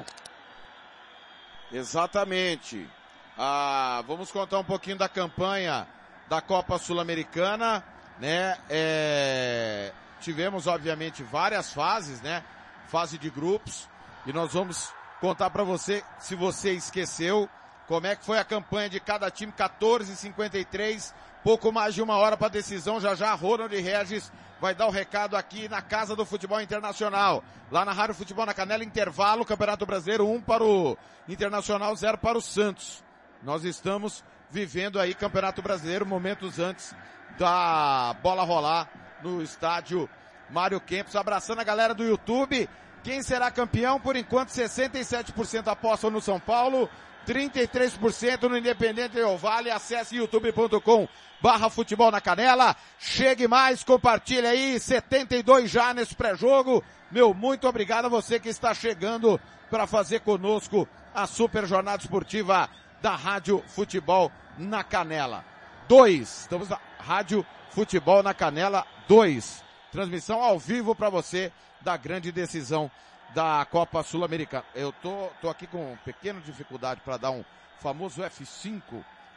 Exatamente. Ah, vamos contar um pouquinho da campanha da Copa Sul-Americana, né? É... Tivemos, obviamente, várias fases, né? Fase de grupos. E nós vamos contar para você, se você esqueceu, como é que foi a campanha de cada time, 14:53, pouco mais de uma hora para decisão. Já já Ronald Regis vai dar o recado aqui na Casa do Futebol Internacional. Lá na Rádio Futebol na Canela, intervalo, Campeonato Brasileiro, um para o Internacional, zero para o Santos. Nós estamos vivendo aí Campeonato Brasileiro momentos antes da bola rolar no estádio Mário Kempis. Abraçando a galera do YouTube. Quem será campeão? Por enquanto, 67% apostam no São Paulo, 33% no Independente Del Vale. Acesse youtube.com barra futebol na canela. Chegue mais, compartilhe aí. 72 já nesse pré-jogo. Meu, muito obrigado a você que está chegando para fazer conosco a super jornada esportiva da Rádio Futebol na Canela. 2. Estamos na Rádio Futebol na Canela 2. Transmissão ao vivo para você da grande decisão da Copa Sul-Americana. Eu tô, tô aqui com pequena dificuldade para dar um famoso F5,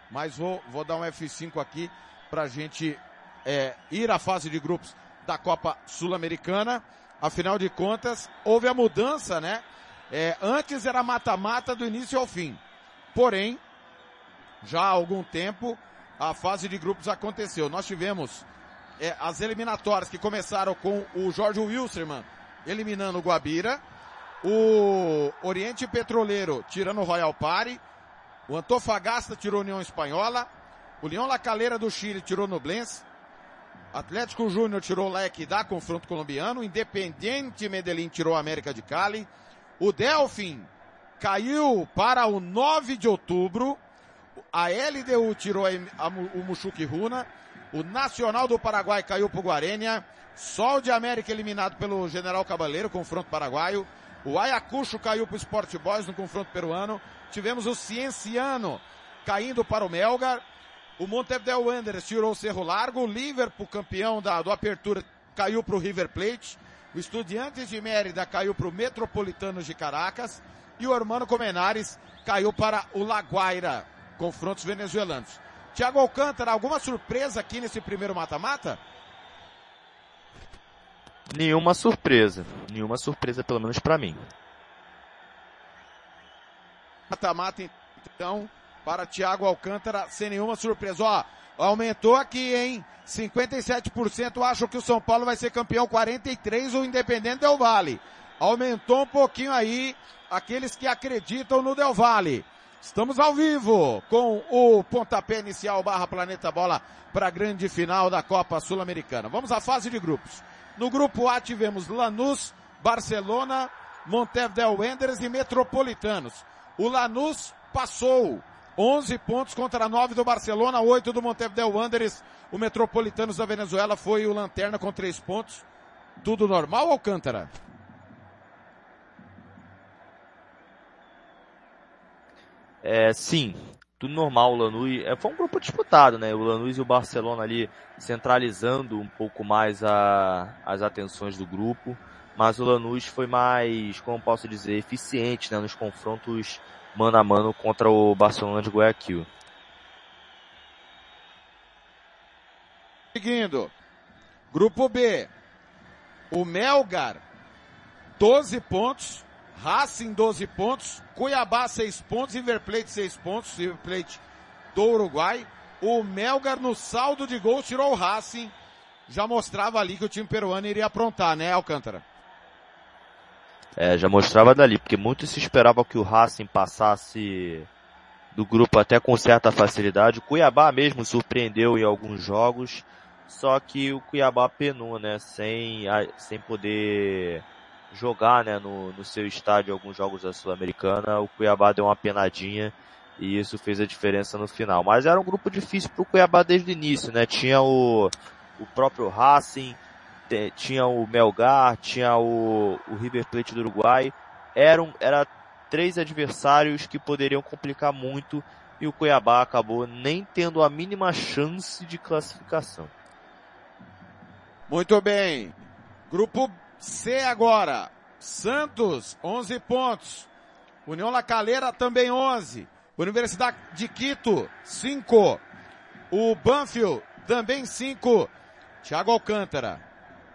mas vou, vou dar um F5 aqui pra gente é, ir à fase de grupos da Copa Sul-Americana. Afinal de contas, houve a mudança, né? É, antes era mata-mata do início ao fim. Porém, já há algum tempo, a fase de grupos aconteceu. Nós tivemos é, as eliminatórias que começaram com o Jorge Wilstermann eliminando o Guabira, o Oriente Petroleiro tirando o Royal Party, o Antofagasta tirou a União Espanhola, o Leão La Calera do Chile tirou Nublense, Atlético Júnior tirou o Equidad, confronto colombiano, Independiente Medellín tirou a América de Cali, o Delfim caiu para o 9 de outubro, a LDU tirou a, a, o Muxuque Runa, o Nacional do Paraguai caiu para o Guarênia. Sol de América eliminado pelo General Cabaleiro, confronto paraguaio. O Ayacucho caiu para o Sport Boys no confronto peruano. Tivemos o Cienciano caindo para o Melgar. O Montevideo Wanderers tirou o Cerro Largo. O Liverpool, campeão da, do Apertura, caiu para o River Plate. O Estudiantes de Mérida caiu para o Metropolitanos de Caracas. E o Hermano Comenares caiu para o Laguaira. Confrontos venezuelanos. Tiago Alcântara, alguma surpresa aqui nesse primeiro mata-mata? Nenhuma surpresa. Nenhuma surpresa, pelo menos para mim. Mata-mata, então, para Tiago Alcântara, sem nenhuma surpresa. Ó, aumentou aqui, hein? 57% acham que o São Paulo vai ser campeão, 43% o Independente Del Vale. Aumentou um pouquinho aí aqueles que acreditam no Del Valle. Estamos ao vivo com o pontapé inicial barra Planeta Bola para a grande final da Copa Sul-Americana. Vamos à fase de grupos. No grupo A tivemos Lanús, Barcelona, Montevideo Wanderers e Metropolitanos. O Lanús passou 11 pontos contra 9 do Barcelona, 8 do Montevideo Wanderers. O Metropolitanos da Venezuela foi o lanterna com 3 pontos. Tudo normal, Alcântara? É, sim, tudo normal. O Lanús é, foi um grupo disputado, né? O Lanús e o Barcelona ali centralizando um pouco mais a, as atenções do grupo, mas o Lanús foi mais, como posso dizer, eficiente né, nos confrontos mano a mano contra o Barcelona de Guayaquil. Seguindo, grupo B, o Melgar, 12 pontos, Racing 12 pontos, Cuiabá 6 pontos, River Plate 6 pontos, River Plate do Uruguai. O Melgar no saldo de gols tirou o Racing. Já mostrava ali que o time peruano iria aprontar, né, Alcântara? É, já mostrava dali, porque muito se esperava que o Racing passasse do grupo até com certa facilidade. O Cuiabá mesmo surpreendeu em alguns jogos, só que o Cuiabá penou, né, sem, sem poder jogar né, no, no seu estádio alguns jogos da Sul-Americana, o Cuiabá deu uma penadinha e isso fez a diferença no final. Mas era um grupo difícil para o Cuiabá desde o início, né? Tinha o, o próprio Racing, tinha o Melgar, tinha o, o River Plate do Uruguai. Eram, era três adversários que poderiam complicar muito e o Cuiabá acabou nem tendo a mínima chance de classificação. Muito bem. Grupo C agora. Santos, 11 pontos. União La Calera também 11. Universidade de Quito, 5. O Banfield também 5. Thiago Alcântara.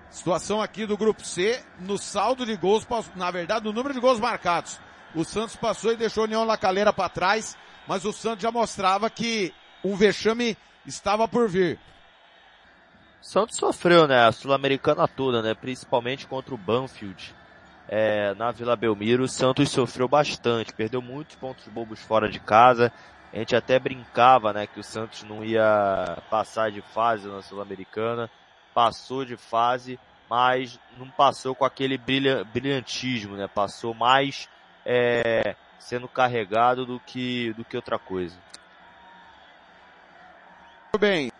Situação aqui do grupo C, no saldo de gols, na verdade, no número de gols marcados. O Santos passou e deixou a União La Calera para trás, mas o Santos já mostrava que um vexame estava por vir. Santos sofreu, né? A Sul-Americana toda, né? Principalmente contra o Banfield. É, na Vila Belmiro, o Santos sofreu bastante, perdeu muitos pontos bobos fora de casa. A gente até brincava, né, que o Santos não ia passar de fase na Sul-Americana. Passou de fase, mas não passou com aquele brilha, brilhantismo, né? Passou mais é, sendo carregado do que, do que outra coisa. Muito bem.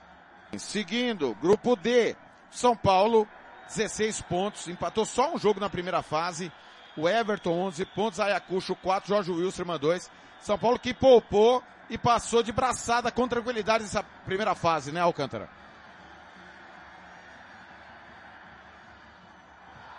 Seguindo, grupo D, São Paulo, 16 pontos, empatou só um jogo na primeira fase. O Everton, 11 pontos, Ayacucho, 4, Jorge Wilson, 2. São Paulo que poupou e passou de braçada com tranquilidade essa primeira fase, né, Alcântara?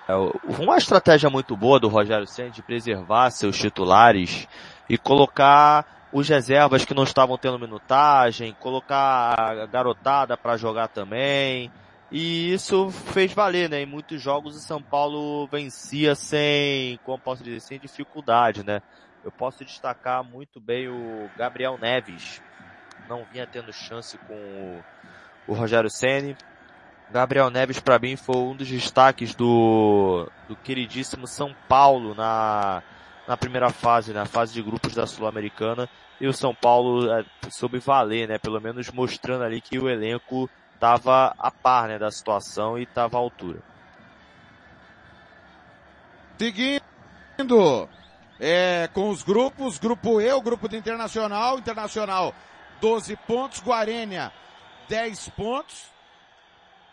É, uma estratégia muito boa do Rogério Senna de preservar seus titulares e colocar os reservas que não estavam tendo minutagem, colocar a garotada para jogar também. E isso fez valer, né? Em muitos jogos o São Paulo vencia sem, como posso dizer, sem dificuldade, né? Eu posso destacar muito bem o Gabriel Neves. Não vinha tendo chance com o, Rogério Ceni. Gabriel Neves para mim foi um dos destaques do, do queridíssimo São Paulo na, na primeira fase, na fase de grupos da Sul-Americana. E o São Paulo é, soube valer, né? Pelo menos mostrando ali que o elenco estava a par né, da situação e estava à altura. Seguindo é, com os grupos, grupo E, o grupo do Internacional, Internacional 12 pontos, Guarênia 10 pontos,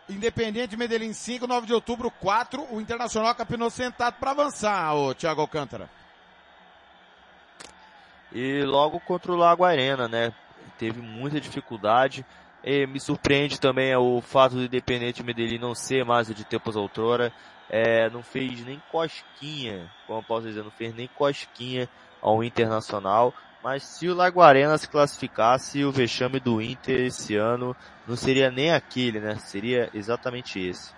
Independente Medellín 5, 9 de outubro 4, o Internacional capinou sentado para avançar, o Thiago Alcântara. E logo contra o Lago Arena, né? Teve muita dificuldade. E me surpreende também o fato do Independente Medellín não ser mais o de tempos outrora. É, não fez nem cosquinha, como eu posso dizer, não fez nem cosquinha ao Internacional. Mas se o Laguarena se classificasse, o vexame do Inter esse ano não seria nem aquele, né? Seria exatamente esse.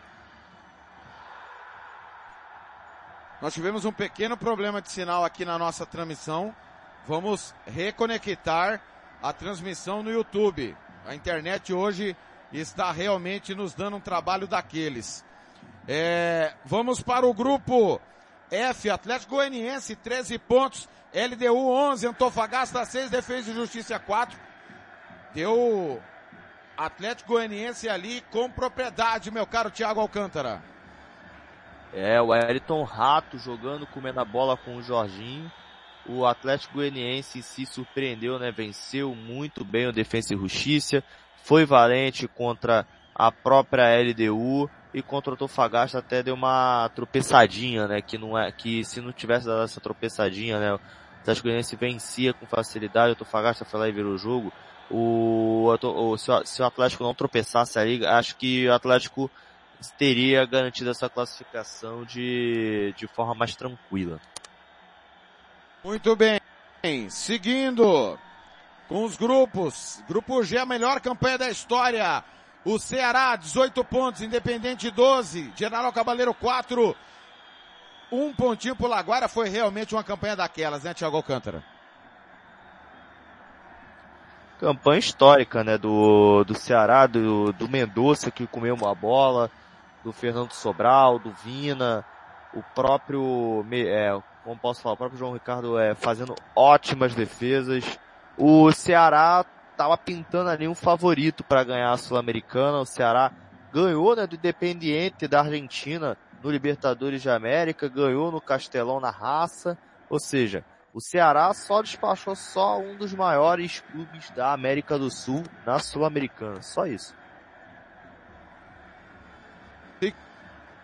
Nós tivemos um pequeno problema de sinal aqui na nossa transmissão. Vamos reconectar a transmissão no YouTube. A internet hoje está realmente nos dando um trabalho daqueles. É, vamos para o grupo F, Atlético Goianiense, 13 pontos. LDU 11, Antofagasta 6, Defesa e Justiça 4. Deu Atlético Goianiense ali com propriedade, meu caro Thiago Alcântara. É, o Ayrton Rato jogando, comendo a bola com o Jorginho. O Atlético Goianiense se surpreendeu, né? Venceu muito bem o Defensa e Justiça. Foi valente contra a própria LDU e contra o Antofagasta até deu uma tropeçadinha, né? Que não é, que se não tivesse dado essa tropeçadinha, né? O Atlético Goianiense vencia com facilidade, o Antofagasta foi lá e virou o jogo. O, o se, o, Atlético não tropeçasse aí, acho que o Atlético teria garantido essa classificação de, de forma mais tranquila. Muito bem. Seguindo com os grupos. Grupo G, a melhor campanha da história. O Ceará, 18 pontos, Independente 12, General Cabaleiro 4. Um pontinho pro Laguara foi realmente uma campanha daquelas, né, Thiago Alcântara? Campanha histórica, né, do, do Ceará, do, do Mendonça que comeu uma bola, do Fernando Sobral, do Vina, o próprio, é, como posso falar, o próprio João Ricardo é, fazendo ótimas defesas. O Ceará tava pintando ali um favorito para ganhar a Sul-Americana. O Ceará ganhou, né, do Independiente da Argentina no Libertadores de América, ganhou no Castelão na raça. Ou seja, o Ceará só despachou só um dos maiores clubes da América do Sul na Sul-Americana. Só isso.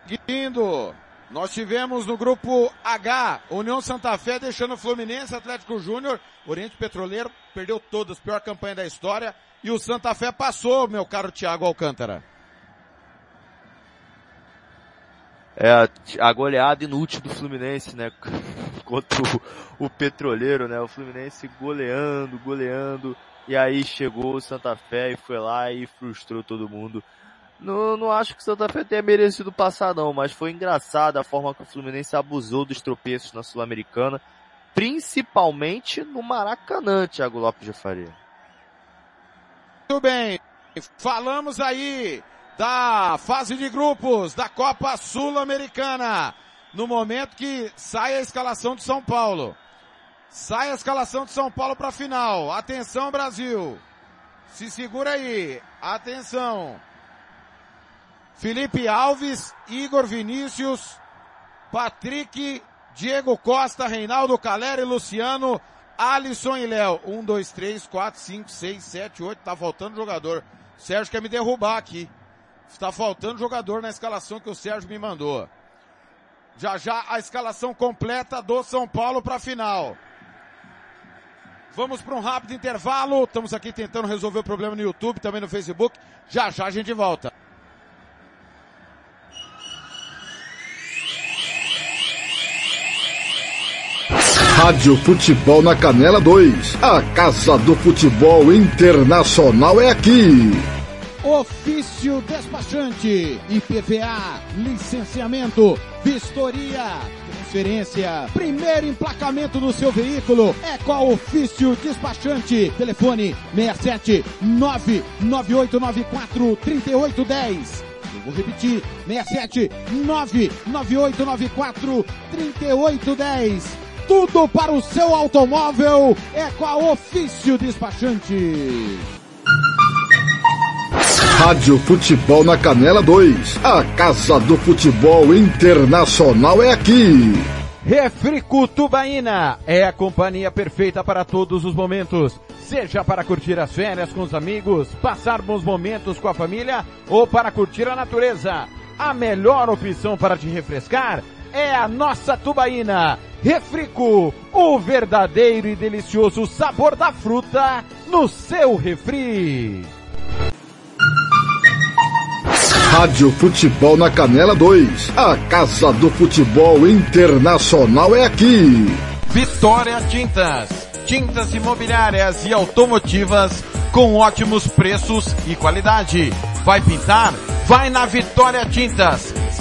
Seguindo, nós tivemos no grupo H, União Santa Fé deixando o Fluminense, Atlético Júnior, Oriente Petroleiro, perdeu todas, pior campanha da história, e o Santa Fé passou, meu caro Thiago Alcântara. É, a goleada inútil do Fluminense, né? [LAUGHS] Contra o, o Petroleiro, né? O Fluminense goleando, goleando, e aí chegou o Santa Fé e foi lá e frustrou todo mundo. Não, não acho que o Santa Fé tenha merecido passar não, mas foi engraçada a forma que o Fluminense abusou dos tropeços na Sul-Americana, principalmente no Maracanã, Thiago Lopes de Faria. Muito bem, falamos aí da fase de grupos da Copa Sul-Americana, no momento que sai a escalação de São Paulo. Sai a escalação de São Paulo para a final. Atenção Brasil. Se segura aí. Atenção. Felipe Alves, Igor Vinícius, Patrick, Diego Costa, Reinaldo Caleri, Luciano, Alisson e Léo. Um, dois, três, quatro, cinco, seis, sete, oito. Tá faltando jogador. O Sérgio quer me derrubar aqui. Está faltando jogador na escalação que o Sérgio me mandou. Já já a escalação completa do São Paulo para a final. Vamos para um rápido intervalo. Estamos aqui tentando resolver o problema no YouTube, também no Facebook. Já já a gente volta. Rádio Futebol na Canela 2. A Casa do Futebol Internacional é aqui. Ofício despachante, IPVA, licenciamento, vistoria, transferência, primeiro emplacamento do seu veículo é a Ofício Despachante. Telefone 67 99894 3810. Vou repetir, 67 99894 3810. Tudo para o seu automóvel é com a Ofício Despachante. Rádio Futebol na Canela 2. A Casa do Futebol Internacional é aqui. Refrico Tubaína é a companhia perfeita para todos os momentos. Seja para curtir as férias com os amigos, passar bons momentos com a família ou para curtir a natureza. A melhor opção para te refrescar é a nossa tubaína. Refrico, o verdadeiro e delicioso sabor da fruta no seu refri. Rádio Futebol na Canela 2. A Casa do Futebol Internacional é aqui. Vitória Tintas. Tintas imobiliárias e automotivas com ótimos preços e qualidade. Vai pintar? Vai na Vitória Tintas.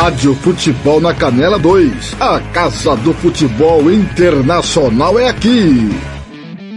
Rádio Futebol na Canela 2. A Casa do Futebol Internacional é aqui.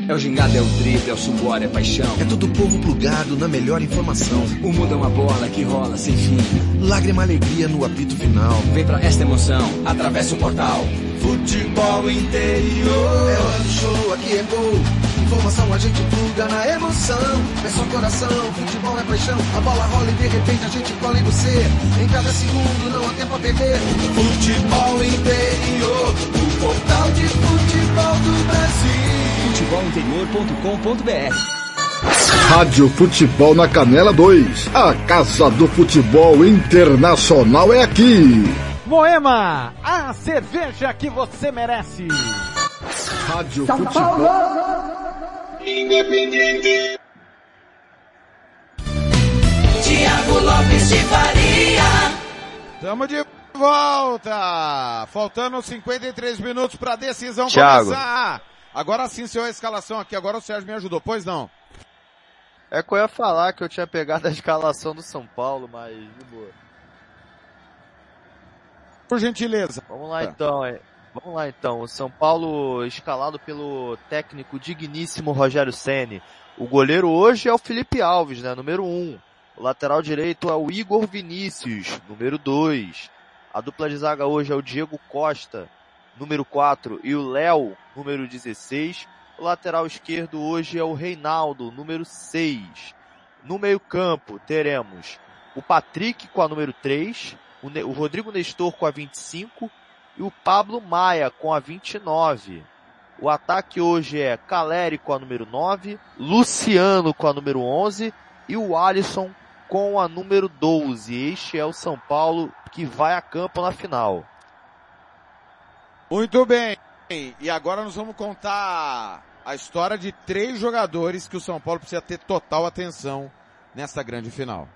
É o gingado, é o drible, é o suor, é paixão. É todo o povo plugado na melhor informação. O mundo é uma bola que rola sem fim. Lágrima, alegria no apito final. Vem pra esta emoção, atravessa o portal. Futebol interior. É hora do show, aqui é gol. Informação a gente pluga na emoção. É só coração, futebol é paixão. A bola rola e de repente a gente cola em você. Em cada segundo não há tempo a perder. Futebol interior. O portal de futebol do Brasil. Futebolinterior.com.br Rádio Futebol na Canela 2. A Casa do Futebol Internacional é aqui. Moema, a cerveja que você merece. Rádio São Futebol. Independente. Tiago Lopes de Faria. Tamo de volta. Faltando 53 minutos para a decisão Thiago. começar. Agora sim, seu a escalação aqui. Agora o Sérgio me ajudou, pois não? É que eu ia falar que eu tinha pegado a escalação do São Paulo, mas de boa. Por gentileza. Vamos lá então, é. Vamos lá então. O São Paulo escalado pelo técnico digníssimo Rogério Ceni. O goleiro hoje é o Felipe Alves, né? Número 1. Um. O lateral direito é o Igor Vinícius, número 2. A dupla de zaga hoje é o Diego Costa, número 4, e o Léo, número 16. O lateral esquerdo hoje é o Reinaldo, número 6. No meio-campo teremos o Patrick com a número 3, o, Ne- o Rodrigo Nestor com a 25 e o Pablo Maia com a 29. O ataque hoje é Caleri com a número 9, Luciano com a número 11 e o Alisson com a número 12. Este é o São Paulo que vai a campo na final. Muito bem. E agora nós vamos contar a história de três jogadores que o São Paulo precisa ter total atenção nessa grande final.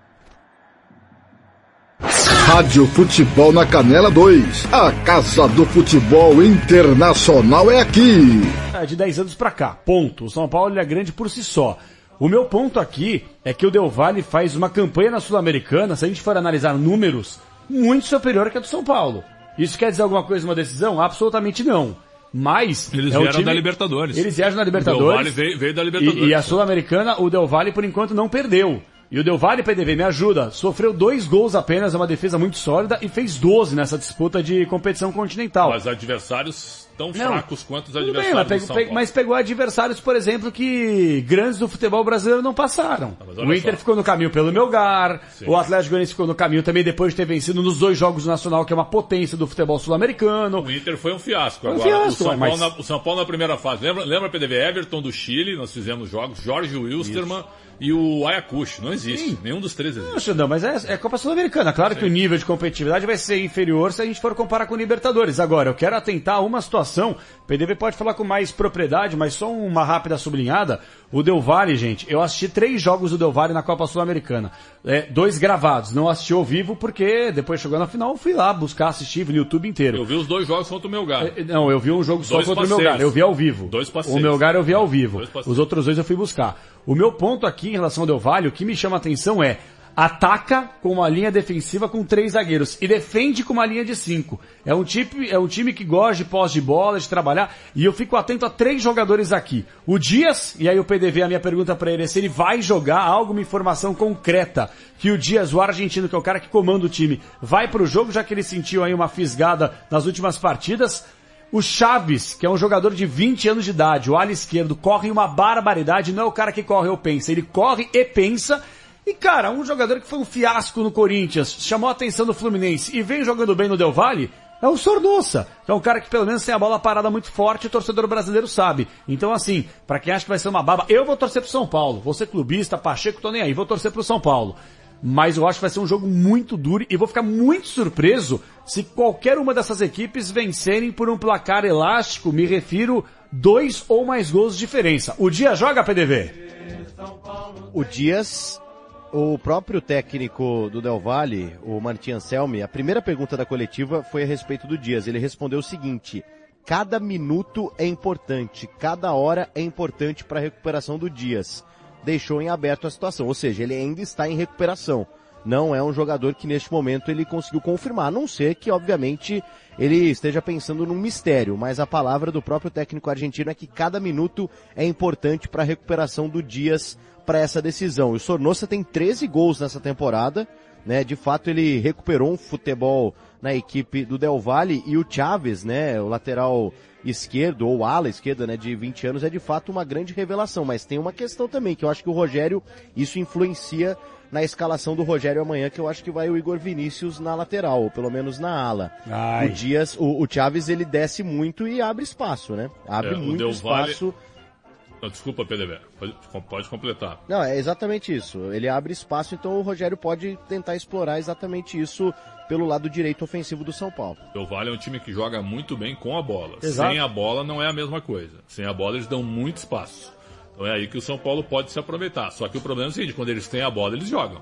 Rádio Futebol na Canela 2. A Casa do Futebol Internacional é aqui. É, de 10 anos pra cá, ponto. O São Paulo é grande por si só. O meu ponto aqui é que o Del Valle faz uma campanha na Sul-Americana, se a gente for analisar números, muito superior que a do São Paulo. Isso quer dizer alguma coisa, uma decisão? Absolutamente não. Mas... Eles é vieram time- da Libertadores. Eles vieram na O Del Libertadores. Valle veio, veio da Libertadores. E, e a Sul-Americana, o Del Valle, por enquanto, não perdeu. E o Del Valle, PDV, me ajuda, sofreu dois gols apenas, é uma defesa muito sólida, e fez 12 nessa disputa de competição continental. Mas adversários tão Não. fracos quanto os Tudo bem, adversários mas, pegou, pe- mas pegou adversários, por exemplo, que grandes do futebol brasileiro não passaram. olha o Inter só. ficou no caminho pelo Melgar, Sim. o Atlético Goianiense ficou no caminho também depois de ter vencido nos dois jogos do Nacional, que é uma potência do futebol sul-americano. O Inter foi um fiasco. Foi um Agora, fiasco, o, São mas- Paulo na, o São Paulo na primeira fase. Lembra, lembra PDV Everton do Chile? Nós fizemos jogos. Jorge Wilstermann e o Ayacucho. Não existe. Nenhum dos três existe. Não, Xandão, mas é, é Copa Sul-Americana. Claro que o nível de competitividade vai ser inferior se a gente for comparar com o Libertadores. Agora, eu quero atentar a uma situação o PDV pode falar com mais propriedade, mas só uma rápida sublinhada. O Del Valle, gente, eu assisti três jogos do Del Valle na Copa Sul-Americana. É, dois gravados, não assisti ao vivo porque depois chegou na final, fui lá buscar assistir no YouTube inteiro. Eu vi os dois jogos contra o Melgar. É, Não, eu vi um jogo só Dois contra o passeios. Melgar, eu vi ao vivo. Dois passeios. O Melgar eu vi ao vivo. Os outros dois eu fui buscar. O meu ponto aqui em relação ao Del Valle, o que me chama a atenção é ataca com uma linha defensiva com três zagueiros e defende com uma linha de cinco. É um time, é um time que gosta de pós de bola, de trabalhar, e eu fico atento a três jogadores aqui. O Dias, e aí o PDV, a minha pergunta para ele é se ele vai jogar alguma informação concreta que o Dias, o argentino, que é o cara que comanda o time, vai pro jogo, já que ele sentiu aí uma fisgada nas últimas partidas. O Chaves, que é um jogador de 20 anos de idade, o ala esquerdo, corre uma barbaridade, não é o cara que corre ou pensa, ele corre e pensa. E cara, um jogador que foi um fiasco no Corinthians, chamou a atenção do Fluminense e vem jogando bem no Del Valle, é o Sornossa, é um cara que pelo menos tem a bola parada muito forte o torcedor brasileiro sabe. Então assim, pra quem acha que vai ser uma baba, eu vou torcer pro São Paulo. Ser clubista, Pacheco, tô nem aí, vou torcer pro São Paulo. Mas eu acho que vai ser um jogo muito duro e vou ficar muito surpreso se qualquer uma dessas equipes vencerem por um placar elástico, me refiro dois ou mais gols de diferença. O dia joga PDV? O Dias, o próprio técnico do Del Valle, o Martin Anselmi, a primeira pergunta da coletiva foi a respeito do Dias. Ele respondeu o seguinte: cada minuto é importante, cada hora é importante para a recuperação do Dias. Deixou em aberto a situação, ou seja, ele ainda está em recuperação. Não é um jogador que neste momento ele conseguiu confirmar, a não ser que, obviamente, ele esteja pensando num mistério, mas a palavra do próprio técnico argentino é que cada minuto é importante para a recuperação do Dias para essa decisão. E o Sornosa tem 13 gols nessa temporada, né? De fato ele recuperou um futebol na equipe do Del Valle e o Chaves, né? O lateral esquerdo ou ala esquerda, né? De 20 anos é de fato uma grande revelação, mas tem uma questão também que eu acho que o Rogério isso influencia na escalação do Rogério amanhã, que eu acho que vai o Igor Vinícius na lateral, ou pelo menos na ala. Ai. O Dias, o, o Chaves ele desce muito e abre espaço, né? Abre É, muito espaço. Não, desculpa, PDV. Pode, pode completar. Não, é exatamente isso. Ele abre espaço, então o Rogério pode tentar explorar exatamente isso pelo lado direito ofensivo do São Paulo. O Del Valle é um time que joga muito bem com a bola. Exato. Sem a bola não é a mesma coisa. Sem a bola eles dão muito espaço. Então é aí que o São Paulo pode se aproveitar. Só que o problema é o seguinte, quando eles têm a bola, eles jogam.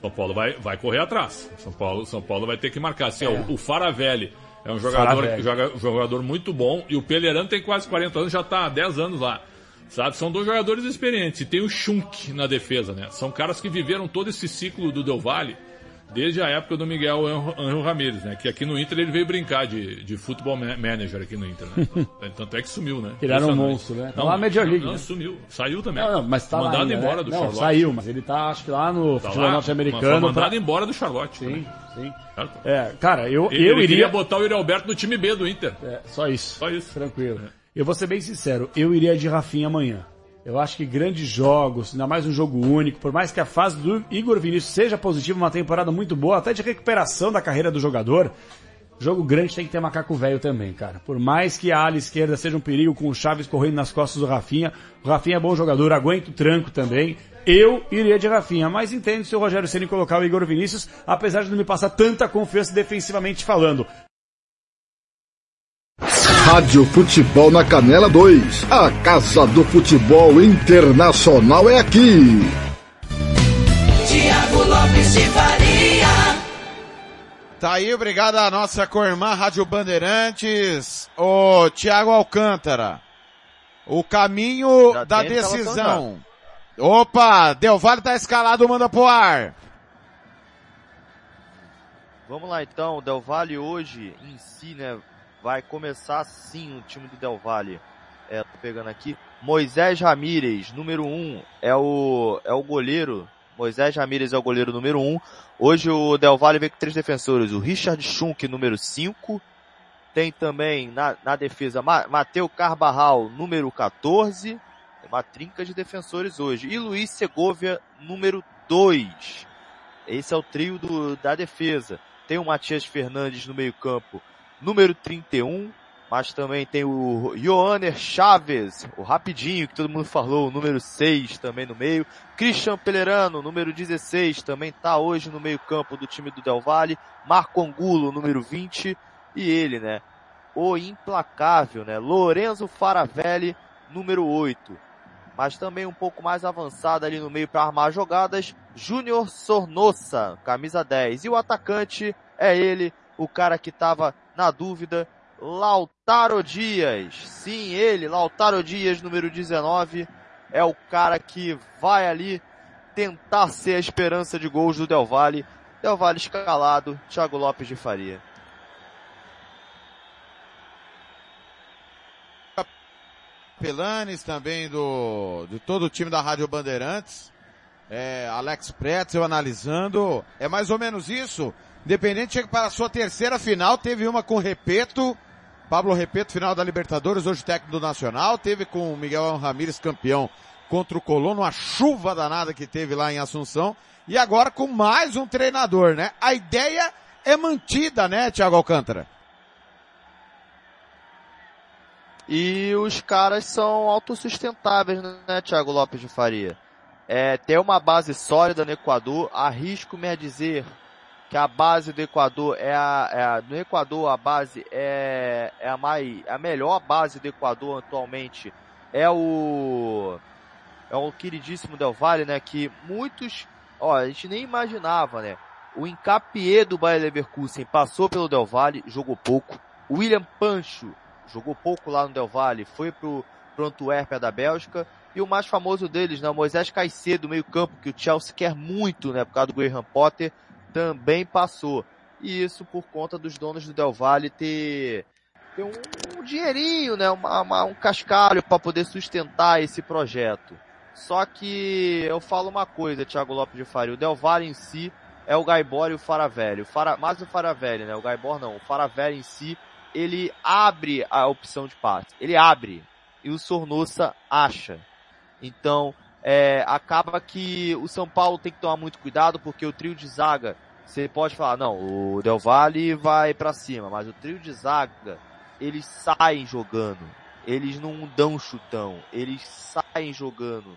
São Paulo vai, vai correr atrás. São Paulo, São Paulo vai ter que marcar. Assim, ó, o, o Faravelli é um jogador, joga, jogador muito bom e o Pelerano tem quase 40 anos, já está há 10 anos lá. Sabe? São dois jogadores experientes. E tem o Schunk na defesa, né? São caras que viveram todo esse ciclo do Del Valle desde a época do Miguel Anjo Ramírez, né? Que aqui no Inter ele veio brincar de, de futebol ma- manager aqui no Inter, né? [LAUGHS] Tanto é que sumiu, né? Ele era um monstro, né? Tá lá na Major League, Não, né? sumiu. Saiu também. Não, não, mas tá lá Mandado ainda, embora né? do Não, Charlotte. saiu, mas ele tá, acho que lá no Tá futebol norte-americano. mandado pra- embora do Charlotte. Sim, também. sim. Certo? É, cara, eu, Ele, eu ele iria... botar o Yuri Alberto no time B do Inter. É, só isso. Só isso. Tranquilo. Eu vou ser bem sincero, eu iria de Rafinha amanhã. Eu acho que grandes jogos, ainda mais um jogo único, por mais que a fase do Igor Vinícius seja positiva, uma temporada muito boa, até de recuperação da carreira do jogador, jogo grande tem que ter macaco velho também, cara. Por mais que a ala esquerda seja um perigo com o Chaves correndo nas costas do Rafinha, o Rafinha é bom jogador, aguenta o tranco também. Eu iria de Rafinha, mas entendo se o Rogério Ceni colocar o Igor Vinícius, apesar de não me passar tanta confiança defensivamente falando. Rádio Futebol na Canela 2. A Casa do Futebol Internacional é aqui. Tiago Lopes de Faria. Tá aí, obrigado à nossa co-irmã Rádio Bandeirantes, o Tiago Alcântara. O caminho Já da decisão. Opa, Del Valle tá escalado, manda pro ar. Vamos lá então, o Del Valle hoje em si, né, vai começar sim o time do Del Valle. É, tô pegando aqui. Moisés Ramírez, número 1, um, é o é o goleiro. Moisés Ramírez é o goleiro número 1. Um. Hoje o Del Valle vem com três defensores, o Richard Schunk, número 5. Tem também na, na defesa Ma Mateu Carbarral, número 14. Tem uma trinca de defensores hoje. E Luiz Segovia, número 2. Esse é o trio do, da defesa. Tem o Matias Fernandes no meio campo, número 31. Mas também tem o Johanner Chaves, o rapidinho que todo mundo falou, o número 6 também no meio. Christian Pelerano, número 16, também tá hoje no meio campo do time do Del Valle. Marco Angulo, número 20. E ele, né? o implacável, né? Lorenzo Faravelli, número 8. Mas também um pouco mais avançado ali no meio para armar jogadas, Júnior Sornossa, camisa 10. E o atacante é ele, o cara que estava na dúvida, Lautaro Dias. Sim, ele, Lautaro Dias, número 19, é o cara que vai ali tentar ser a esperança de gols do Del Valle. Del Valle escalado, Thiago Lopes de Faria. Pelanes também do, de todo o time da Rádio Bandeirantes. É, Alex Pretzel analisando. É mais ou menos isso. Independente chega para a sua terceira final, teve uma com Repeto, Pablo Repeto, final da Libertadores, hoje técnico do Nacional, teve com o Miguel Ramírez, campeão contra o Colono, uma chuva danada que teve lá em Assunção, e agora com mais um treinador, né? A ideia é mantida, né, Thiago Alcântara? E os caras são autossustentáveis, né, Thiago Lopes de Faria? É, ter uma base sólida no Equador, arrisco-me a dizer que a base do Equador é a, é a no Equador a base é, é a mais, a melhor base do Equador atualmente. É o, é o queridíssimo Del Valle, né, que muitos, ó, a gente nem imaginava, né, o Incapié do Bayer Leverkusen passou pelo Del Valle, jogou pouco, William Pancho jogou pouco lá no Del Valle, foi pro, pro Antuérpia da Bélgica, e o mais famoso deles, né, Moisés Caicedo, meio campo, que o Chelsea quer muito, né, por causa do Graham Potter, também passou. E isso por conta dos donos do Del Valle ter, ter um, um dinheirinho, né, uma, uma, um cascalho para poder sustentar esse projeto. Só que eu falo uma coisa, Thiago Lopes de Faria, o Del Valle em si é o Gaibor e o Faravelli. O Fara, mais o Faravelli, né? O Gaibor não. O Faravelli em si ele abre a opção de passe. Ele abre. E o Sornossa acha. Então, é, acaba que o São Paulo tem que tomar muito cuidado, porque o trio de zaga, você pode falar, não, o Del Valle vai para cima, mas o trio de zaga, eles saem jogando. Eles não dão chutão, eles saem jogando.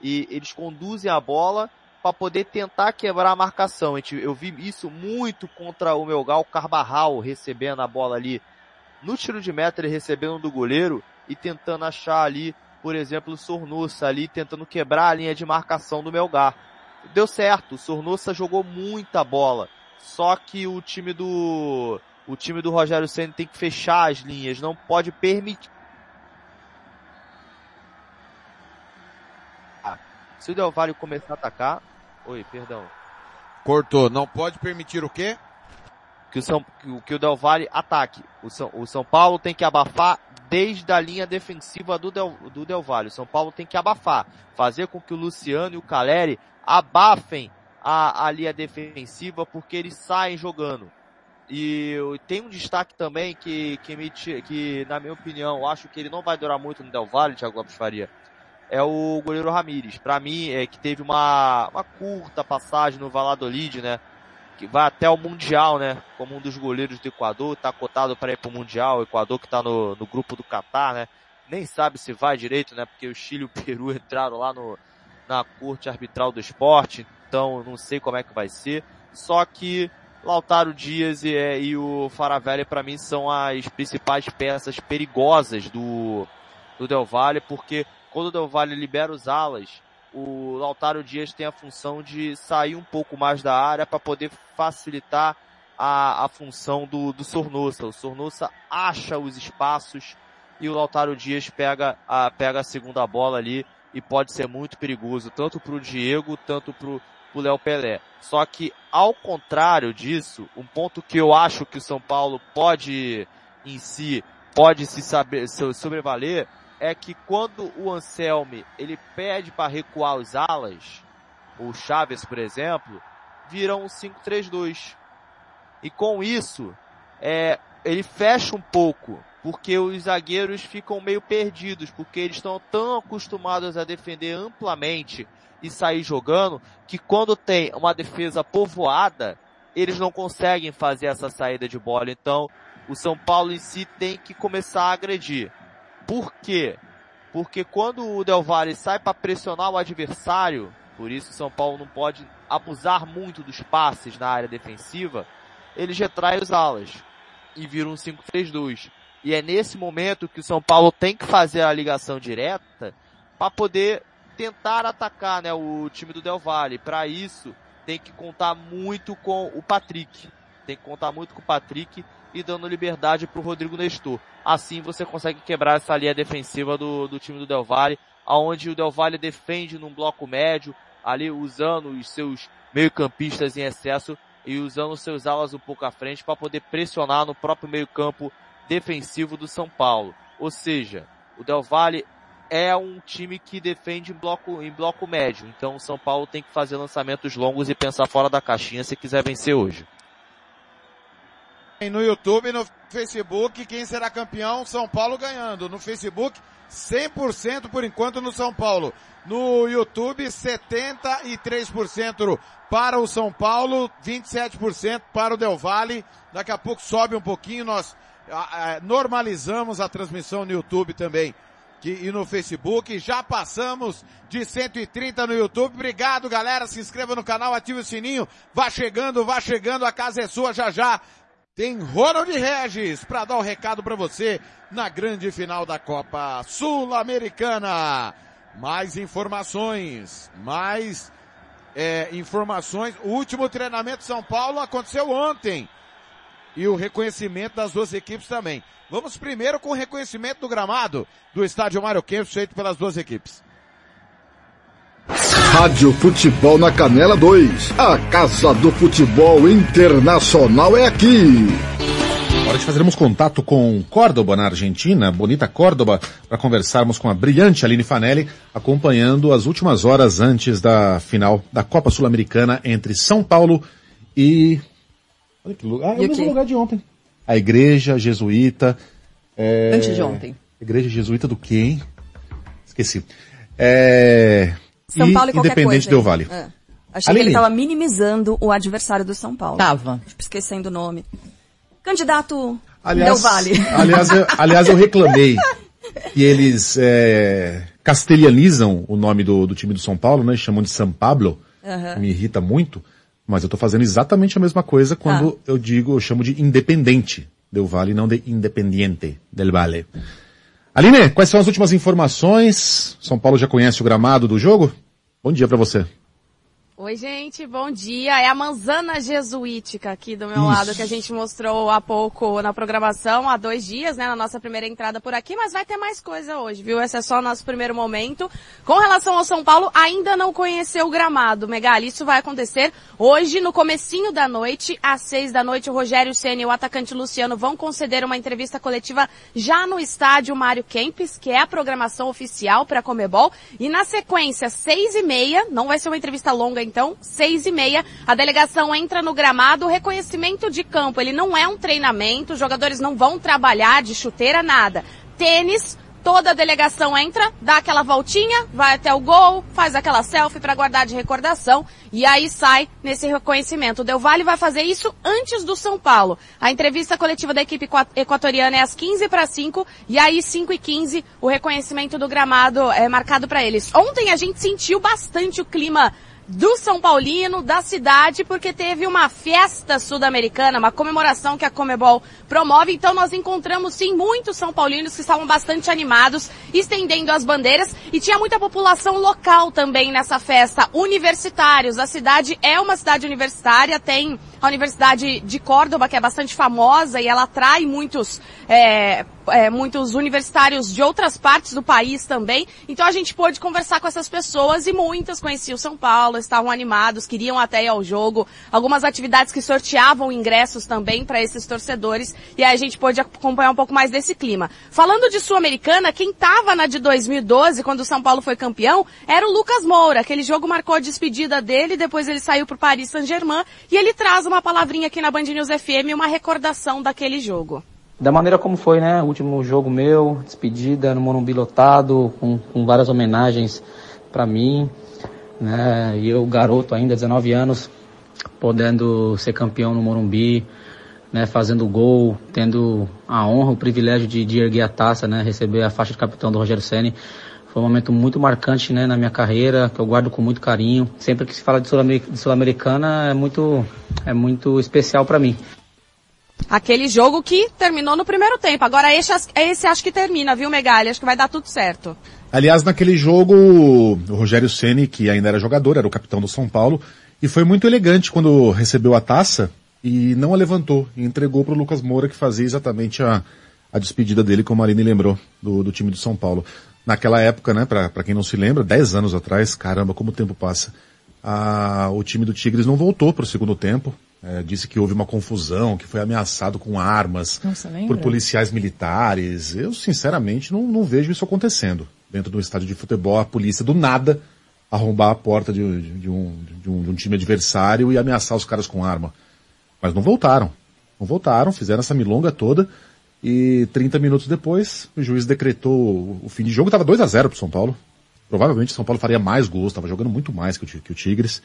E eles conduzem a bola para poder tentar quebrar a marcação. Eu vi isso muito contra o Melgal Carbarral recebendo a bola ali no tiro de meta ele recebendo do goleiro e tentando achar ali, por exemplo, o Sornossa ali tentando quebrar a linha de marcação do Melgar. Deu certo, o Sornossa jogou muita bola. Só que o time do o time do Rogério Senna tem que fechar as linhas, não pode permitir Se o Del Valle começar a atacar, oi, perdão. Cortou, não pode permitir o quê? que o, São, que o Del Valle ataque. O São, o São Paulo tem que abafar desde a linha defensiva do Del, do Del Valle. O São Paulo tem que abafar, fazer com que o Luciano e o Caleri abafem a, a linha defensiva porque eles saem jogando. E tem um destaque também que, que, me, que na minha opinião, acho que ele não vai durar muito no Del Valle, Thiago Lopes Faria. É o goleiro Ramires. Para mim, é que teve uma, uma curta passagem no Valladolid, né? Que vai até o Mundial, né? Como um dos goleiros do Equador, tá cotado para ir pro Mundial, o Equador que tá no, no grupo do Catar, né? Nem sabe se vai direito, né? Porque o Chile e o [LAUGHS] Peru entraram lá no, na corte arbitral do esporte, então não sei como é que vai ser. Só que Lautaro Dias e, é, e o Faravelli para mim são as principais peças perigosas do, do Del Valle, porque quando o Del Valle libera os alas, o Lautaro Dias tem a função de sair um pouco mais da área para poder facilitar a, a função do, do Sornossa. O Sornossa acha os espaços e o Lautaro Dias pega a, pega a segunda bola ali e pode ser muito perigoso, tanto para o Diego, tanto para o Léo Pelé. Só que, ao contrário disso, um ponto que eu acho que o São Paulo pode, em si, pode se saber, sobrevaler, é que quando o Anselme ele pede para recuar os alas, o Chaves, por exemplo, viram um 5-3-2. E com isso, é, ele fecha um pouco, porque os zagueiros ficam meio perdidos, porque eles estão tão acostumados a defender amplamente e sair jogando, que quando tem uma defesa povoada, eles não conseguem fazer essa saída de bola. Então, o São Paulo em si tem que começar a agredir. Por quê? Porque quando o Del Valle sai para pressionar o adversário, por isso São Paulo não pode abusar muito dos passes na área defensiva, ele retrai os alas e vira um 5-3-2. E é nesse momento que o São Paulo tem que fazer a ligação direta para poder tentar atacar né, o time do Del Valle. Para isso, tem que contar muito com o Patrick. Tem que contar muito com o Patrick e dando liberdade para o Rodrigo Nestor. Assim você consegue quebrar essa linha defensiva do, do time do Del Valle, aonde o Del Valle defende num bloco médio, ali usando os seus meio-campistas em excesso e usando seus alas um pouco à frente para poder pressionar no próprio meio-campo defensivo do São Paulo. Ou seja, o Del Valle é um time que defende em bloco, em bloco médio. Então o São Paulo tem que fazer lançamentos longos e pensar fora da caixinha se quiser vencer hoje. No YouTube, no Facebook, quem será campeão? São Paulo ganhando. No Facebook, 100% por enquanto no São Paulo. No YouTube, 73% para o São Paulo, 27% para o Del Valle. Daqui a pouco sobe um pouquinho, nós normalizamos a transmissão no YouTube também e no Facebook. Já passamos de 130 no YouTube. Obrigado, galera. Se inscreva no canal, ative o sininho. Vá chegando, vá chegando. A casa é sua já já. Tem Ronald Regis para dar o um recado para você na grande final da Copa Sul-Americana. Mais informações, mais é, informações. O último treinamento de São Paulo aconteceu ontem. E o reconhecimento das duas equipes também. Vamos primeiro com o reconhecimento do gramado do estádio Mário Kempis feito pelas duas equipes. Rádio Futebol na Canela 2. A Casa do Futebol Internacional é aqui. Hora de fazermos contato com Córdoba, na Argentina, bonita Córdoba, para conversarmos com a brilhante Aline Fanelli, acompanhando as últimas horas antes da final da Copa Sul-Americana entre São Paulo e... Olha que lugar, ah, é o mesmo lugar de ontem. A igreja jesuíta... É... Antes de ontem. Igreja jesuíta do quê, hein? Esqueci. É... São Paulo e, e Independente Del Vale. É. Achei Aline. que ele estava minimizando o adversário do São Paulo. Tava. Tipo, esquecendo o nome. Candidato aliás, Del Vale. [LAUGHS] Aliás, eu, aliás, eu reclamei que eles é, castelhanizam o nome do, do, time do São Paulo, né? Chamam de São Pablo. Uhum. Me irrita muito. Mas eu estou fazendo exatamente a mesma coisa quando ah. eu digo, eu chamo de independente Del Vale, não de independiente del Vale. Aline, quais são as últimas informações? São Paulo já conhece o gramado do jogo? Bom dia para você. Oi, gente, bom dia. É a manzana jesuítica aqui do meu Isso. lado que a gente mostrou há pouco na programação, há dois dias, né, na nossa primeira entrada por aqui, mas vai ter mais coisa hoje, viu? Esse é só o nosso primeiro momento. Com relação ao São Paulo, ainda não conheceu o gramado, Megali. Isso vai acontecer hoje, no comecinho da noite, às seis da noite, o Rogério Ceni e o atacante Luciano vão conceder uma entrevista coletiva já no estádio Mário Kempis, que é a programação oficial para a Comebol. E na sequência, seis e meia, não vai ser uma entrevista longa então, seis e meia, a delegação entra no gramado, o reconhecimento de campo, ele não é um treinamento, os jogadores não vão trabalhar de chuteira, nada. Tênis, toda a delegação entra, dá aquela voltinha, vai até o gol, faz aquela selfie para guardar de recordação e aí sai nesse reconhecimento. O Del Valle vai fazer isso antes do São Paulo. A entrevista coletiva da equipe equatoriana é às 15 para 5 e aí 5 e 15 o reconhecimento do gramado é marcado para eles. Ontem a gente sentiu bastante o clima do São Paulino, da cidade, porque teve uma festa sul-americana, uma comemoração que a Comebol promove. Então nós encontramos sim muitos São Paulinos que estavam bastante animados, estendendo as bandeiras e tinha muita população local também nessa festa. Universitários, a cidade é uma cidade universitária, tem a Universidade de Córdoba, que é bastante famosa e ela atrai muitos, é, é, muitos universitários de outras partes do país também. Então a gente pôde conversar com essas pessoas e muitas conheciam São Paulo, estavam animados, queriam até ir ao jogo. Algumas atividades que sorteavam ingressos também para esses torcedores e aí a gente pôde acompanhar um pouco mais desse clima. Falando de Sul-Americana, quem estava na de 2012, quando o São Paulo foi campeão, era o Lucas Moura. Aquele jogo marcou a despedida dele, depois ele saiu para o Paris Saint-Germain e ele traz uma uma palavrinha aqui na Band News FM, uma recordação daquele jogo. Da maneira como foi, né? O último jogo meu, despedida no Morumbi lotado, com, com várias homenagens para mim, né? E eu, garoto ainda, 19 anos, podendo ser campeão no Morumbi, né? Fazendo gol, tendo a honra, o privilégio de, de erguer a taça, né? Receber a faixa de capitão do Rogério Ceni foi um momento muito marcante né, na minha carreira, que eu guardo com muito carinho. Sempre que se fala de Sul-Americana é muito, é muito especial para mim. Aquele jogo que terminou no primeiro tempo. Agora esse, esse acho que termina, viu, Megali? Acho que vai dar tudo certo. Aliás, naquele jogo, o Rogério Ceni, que ainda era jogador, era o capitão do São Paulo, e foi muito elegante quando recebeu a taça e não a levantou e entregou para o Lucas Moura, que fazia exatamente a, a despedida dele, como a Aline lembrou, do, do time do São Paulo. Naquela época, né, para quem não se lembra, 10 anos atrás, caramba, como o tempo passa, a, o time do Tigres não voltou para o segundo tempo. É, disse que houve uma confusão, que foi ameaçado com armas Nossa, por policiais militares. Eu, sinceramente, não, não vejo isso acontecendo. Dentro do estádio de futebol, a polícia do nada arrombar a porta de, de, de, um, de, um, de um time adversário e ameaçar os caras com arma. Mas não voltaram. Não voltaram, fizeram essa milonga toda e 30 minutos depois o juiz decretou o fim de jogo. Estava 2 a 0 para o São Paulo. Provavelmente o São Paulo faria mais gols, estava jogando muito mais que o, que o Tigres.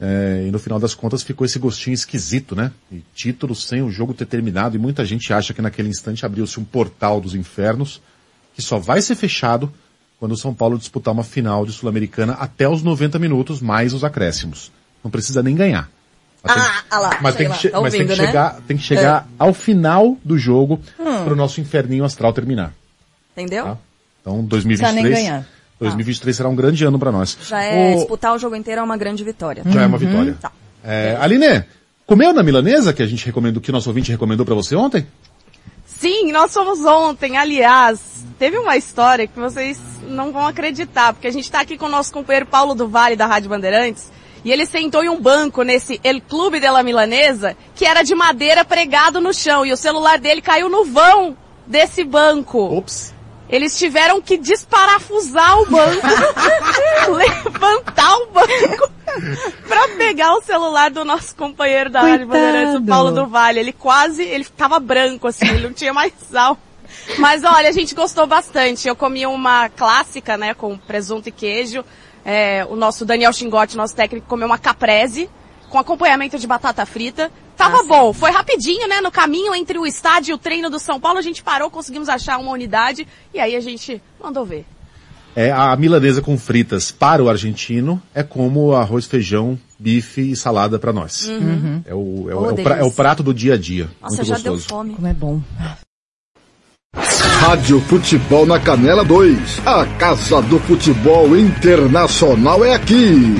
É, e no final das contas ficou esse gostinho esquisito, né? E título sem o jogo ter terminado e muita gente acha que naquele instante abriu-se um portal dos infernos que só vai ser fechado quando o São Paulo disputar uma final de Sul-Americana até os 90 minutos mais os acréscimos. Não precisa nem ganhar. Mas tem, Ah, ah lá, mas tem que, lá. che- Tá mas tem que né? chegar, tem que chegar ao final do jogo Hum. para o nosso inferninho astral terminar. Entendeu? Tá. Então Precisa nem 2023, ganhar. 2023 será um grande ano para nós. Já é, O- disputar o jogo inteiro é uma grande vitória. já é uma vitória. Tá. É, Aline, comeu na milanesa que a gente recomendou, que o nosso ouvinte recomendou para você ontem? Sim, nós fomos ontem, aliás. Teve uma história que vocês não vão acreditar, porque a gente tá aqui com o nosso companheiro Paulo do Vale, da Rádio Bandeirantes, e ele sentou em um banco nesse El Clube de la Milanesa, que era de madeira pregado no chão, e o celular dele caiu no vão desse banco. Ops. Eles tiveram que desparafusar o banco, [LAUGHS] levantar o banco [LAUGHS] pra pegar o celular do nosso companheiro da Rádio Coitado. Bandeirantes, o Paulo do Vale. Ele quase, ele ficava branco assim, ele não tinha mais sal. Mas olha, a gente gostou bastante. Eu comi uma clássica, né, com presunto e queijo. É, o nosso Daniel Xingotti, nosso técnico, comeu uma caprese com acompanhamento de batata frita. Tava bom, foi rapidinho, né? No caminho entre o estádio e o treino do São Paulo, a gente parou, conseguimos achar uma unidade e aí a gente mandou ver. É, a milanesa com fritas para o argentino é como arroz, feijão, bife e salada para nós. Uhum. É, o, é, o, Oh, é o é o prato do dia a dia. Nossa, Muito já gostoso. deu fome. Como é bom. Rádio Futebol na Canela 2. A Casa do Futebol Internacional é aqui.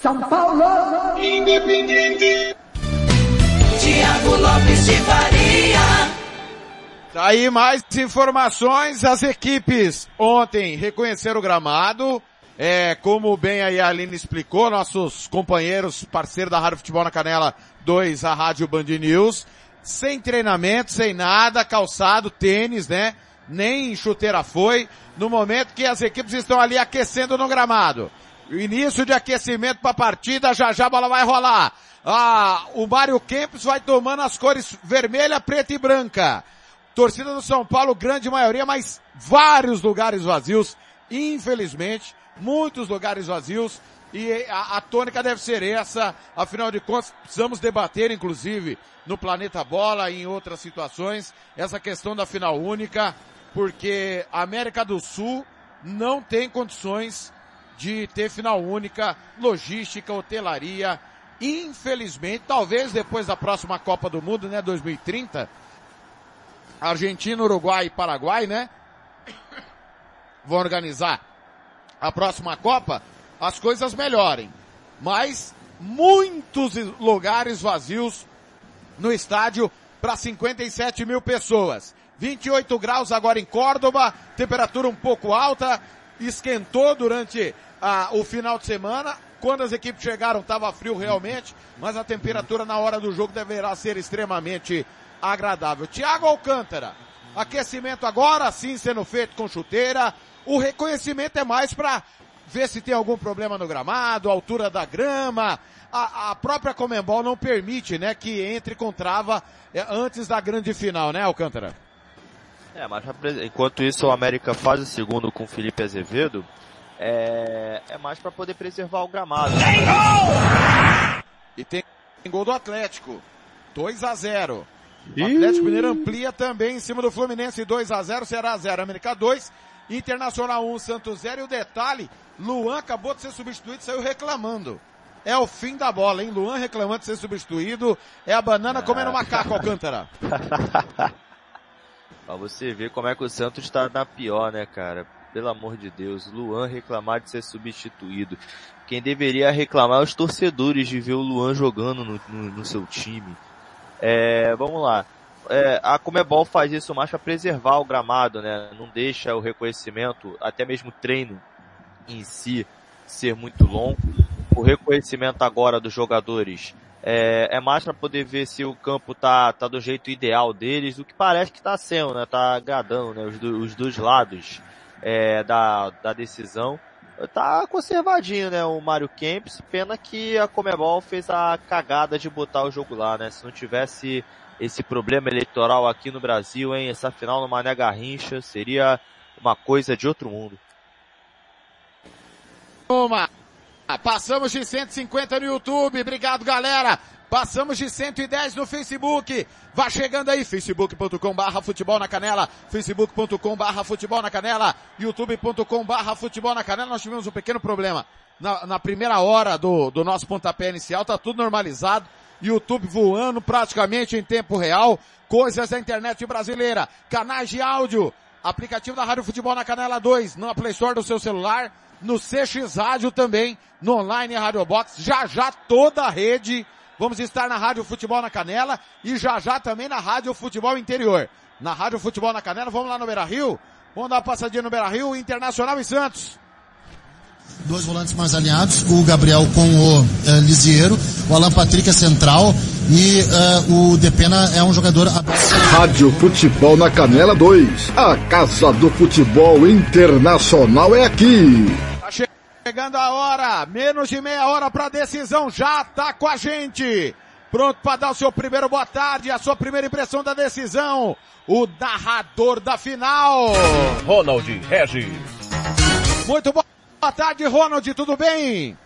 São Paulo. Independente. Tiago Lopes de Faria. Tá aí mais informações. As equipes ontem reconheceram o gramado. É, como bem aí a Aline explicou, nossos companheiros, parceiros da Rádio Futebol na Canela 2, a Rádio Band News, sem treinamento, sem nada, calçado, tênis, né? Nem chuteira foi, no momento que as equipes estão ali aquecendo no gramado. Início de aquecimento para a partida, já já a bola vai rolar. Ah, o Mário Kempis vai tomando as cores vermelha, preta e branca. Torcida do São Paulo, grande maioria, mas vários lugares vazios, infelizmente, muitos lugares vazios, e a, a tônica deve ser essa, afinal de contas, precisamos debater, inclusive, no Planeta Bola e em outras situações, essa questão da final única, porque a América do Sul não tem condições de ter final única, logística, hotelaria, infelizmente, talvez depois da próxima Copa do Mundo, né, 2030, Argentina, Uruguai e Paraguai, né? Vão organizar a próxima Copa, as coisas melhorem. Mas muitos lugares vazios no estádio para 57 mil pessoas. 28 graus agora em Córdoba, temperatura um pouco alta, esquentou durante ah, o final de semana. Quando as equipes chegaram estava frio realmente, mas a temperatura na hora do jogo deverá ser extremamente agradável. Tiago Alcântara, aquecimento agora sim sendo feito com chuteira. O reconhecimento é mais para ver se tem algum problema no gramado, altura da grama. A, a própria Comembol não permite, né, que entre com trava eh, antes da grande final, né, Alcântara? É, mas enquanto isso o América faz o segundo com o Felipe Azevedo, é, é mais para poder preservar o gramado. E tem gol do Atlético. 2 a 0. O Atlético Mineiro amplia também em cima do Fluminense 2 a 0, Ceará 0, América 2, Internacional 1, Santos 0 e o detalhe, Luan acabou de ser substituído e saiu reclamando. é o fim da bola, hein? Luan reclamando de ser substituído, é a banana comendo macaco, Alcântara. [LAUGHS] pra você ver como é que o Santos tá na pior, né, cara? Pelo amor de Deus, Luan reclamar de ser substituído. Quem deveria reclamar é os torcedores de ver o Luan jogando no, no, no seu time. É, vamos lá. É, a Comebol faz isso mais para preservar o gramado, né? Não deixa o reconhecimento, até mesmo o treino em si, ser muito longo. O reconhecimento agora dos jogadores é, é mais para poder ver se o campo tá, tá do jeito ideal deles, o que parece que tá sendo, né? Tá agradando, né? Os, do, os dois lados é, da, da decisão. Tá conservadinho, né? O Mário Kempis. Pena que a Comebol fez a cagada de botar o jogo lá, né? Se não tivesse esse problema eleitoral aqui no Brasil, hein? Essa final no Mané Garrincha seria uma coisa de outro mundo. Uma. Passamos de 150 no YouTube. Obrigado, galera. Passamos de 110 no Facebook. Vá chegando aí, facebook.com barra futebol na canela, facebook.com barra futebol na canela, youtube.com barra futebol na canela. Nós tivemos um pequeno problema. Na, na, primeira hora do, do nosso pontapé inicial, tá tudo normalizado. YouTube voando praticamente em tempo real. Coisas da internet brasileira. Canais de áudio. Aplicativo da Rádio Futebol na Canela 2, na Play Store do seu celular, no CX Rádio também, no online Rádio Box. Já já toda a rede Vamos estar na Rádio Futebol na Canela e já já também na Rádio Futebol Interior. Na Rádio Futebol na Canela, vamos lá no Beira Rio. Vamos dar uma passadinha no Beira Rio, Internacional e Santos. Dois volantes mais alinhados, o Gabriel com o uh, Lisieiro, o Alan Patrick é central e uh, o Depena é um jogador Rádio Futebol na Canela 2. A Casa do Futebol Internacional é aqui. Chegando a hora, menos de meia hora para decisão, já tá com a gente. Pronto para dar o seu primeiro boa tarde, a sua primeira impressão da decisão. O narrador da final. Ronald Regis. Muito boa tarde, Ronald, tudo bem?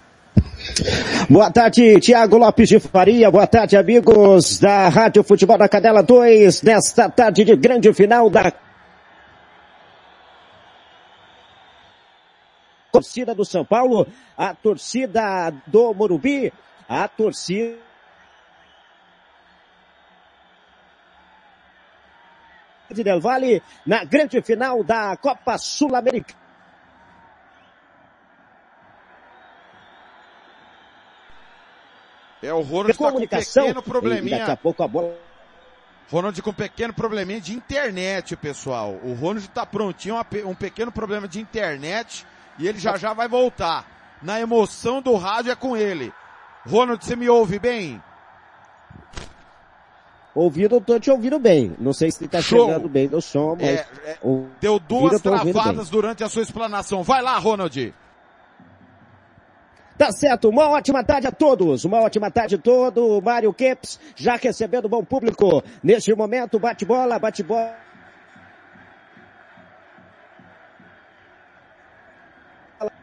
Boa tarde, Tiago Lopes de Faria. Boa tarde, amigos da Rádio Futebol da Cadela 2, nesta tarde de grande final da torcida do São Paulo, a torcida do Morumbi, a torcida de Del Valle na grande final da Copa Sul-Americana. É o Ronald com um pequeno probleminha. daqui a pouco a bola Ronald com um pequeno probleminha de internet, pessoal. O Ronald tá prontinho, um pequeno problema de internet e ele já já vai voltar. Na emoção do rádio é com ele. Ronald, você me ouve bem? Ouvindo, eu tô te ouvindo bem. Não sei se tá Show. chegando bem do som, mas... É, é, deu duas travadas durante a sua explanação. Vai lá, Ronald. Tá certo, uma ótima tarde a todos, uma ótima tarde a todo. Mário Kempis já recebendo bom público. Neste momento, bate bola, bate bola.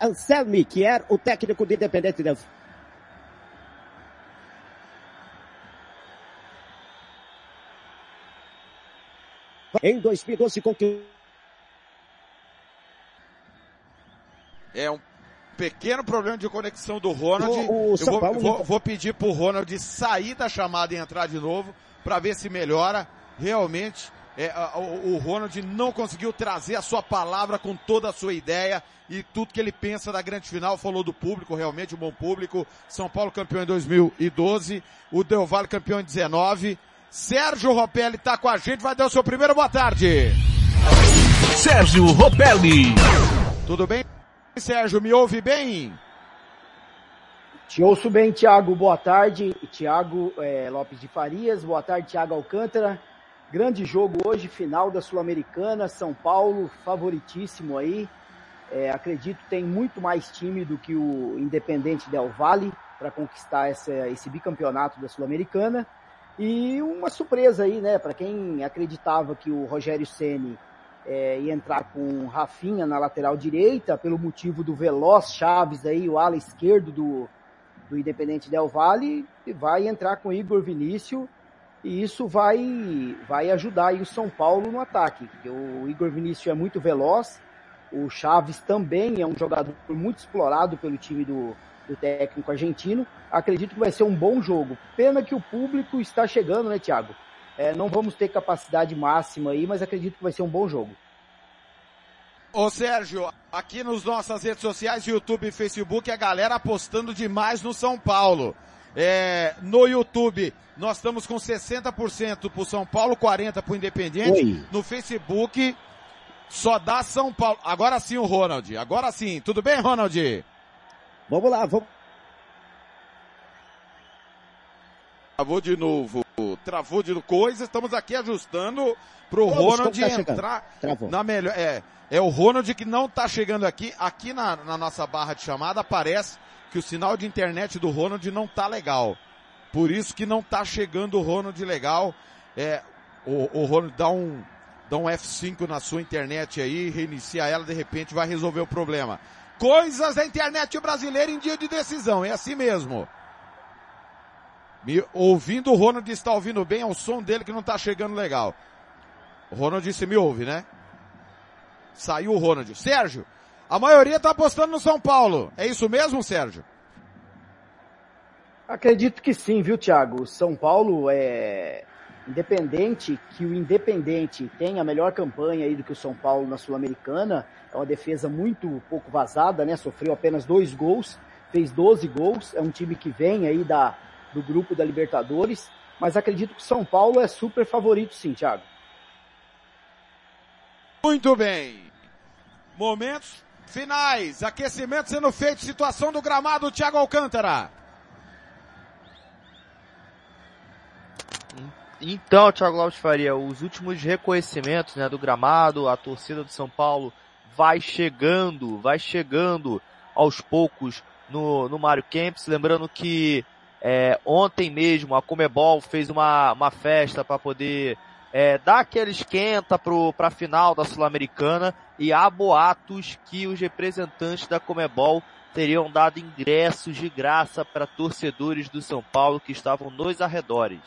Anselmi, que era o técnico do Independente Em 2012 conquistou É um pequeno problema de conexão do Ronald. O, o Eu vou, vou, vou, pedir pro Ronald sair da chamada e entrar de novo para ver se melhora. Realmente, é, o, o Ronald não conseguiu trazer a sua palavra com toda a sua ideia e tudo que ele pensa da grande final. Falou do público, realmente um bom público. São Paulo campeão em 2012, o Del Valle campeão em 19. Sérgio Ropelli está com a gente, vai dar o seu primeiro boa tarde. Sérgio Ropelli. Tudo bem, Sérgio? Me ouve bem? Te ouço bem, Tiago. Boa tarde. Tiago é, Lopes de Farias. Boa tarde, Tiago Alcântara. Grande jogo hoje, final da Sul-Americana, São Paulo, favoritíssimo aí. É, acredito tem muito mais time do que o Independente Del Valle para conquistar essa, esse bicampeonato da Sul-Americana. E uma surpresa aí, né, para quem acreditava que o Rogério Ceni é, ia entrar com Rafinha na lateral direita, pelo motivo do Veloz Chaves aí, o ala esquerdo do, do Independente Del Valle, vai entrar com Igor Vinícius e isso vai, vai ajudar o São Paulo no ataque, o Igor Vinícius é muito veloz, O Chaves também é um jogador muito explorado pelo time do, do técnico argentino. Acredito que vai ser um bom jogo. Pena que o público está chegando, né, Thiago? É, não vamos ter capacidade máxima aí, mas acredito que vai ser um bom jogo. Ô Sérgio, aqui nos nossas redes sociais, YouTube e Facebook, a galera apostando demais no São Paulo. É, no YouTube, nós estamos com 60% pro São Paulo, 40% pro Independente. Oi. No Facebook, só dá São Paulo. Agora sim o Ronald, agora sim. Tudo bem, Ronald? Vamos lá, vamos. Travou de novo, travou de coisa, estamos aqui ajustando pro Vamos, Ronald tá entrar Travou. na melhor, é, é o Ronald que não tá chegando aqui, aqui na, na nossa barra de chamada aparece que o sinal de internet do Ronald não tá legal, por isso que não tá chegando o Ronald legal, é, o, o Ronald dá um, dá um F5 na sua internet aí, reinicia ela, de repente vai resolver o problema. Coisas da internet brasileira em dia de decisão, é assim mesmo. Me, ouvindo o Ronald está ouvindo bem, é o som dele que não está chegando legal. O Ronald disse, me ouve, né? Saiu o Ronald. Sérgio, a maioria está apostando no São Paulo. É isso mesmo, Sérgio? Acredito que sim, viu, Thiago? O São Paulo é independente que o Independente tenha a melhor campanha aí do que o São Paulo na Sul-Americana. É uma defesa muito pouco vazada, né? Sofreu apenas dois gols, fez 12 gols. É um time que vem aí da, do grupo da Libertadores. Mas acredito que o São Paulo é super favorito sim, Thiago. Muito bem. Momentos finais. Aquecimento sendo feito. Situação do gramado, Thiago Alcântara. Então, Thiago Lopes Faria, os últimos reconhecimentos né, do gramado, a torcida do São Paulo vai chegando, vai chegando aos poucos no, no Mário Kempis. Lembrando que é, ontem mesmo a Comebol fez uma, uma festa para poder é, dar aquele esquenta para a final da Sul-Americana e há boatos que os representantes da Comebol teriam dado ingressos de graça para torcedores do São Paulo que estavam nos arredores.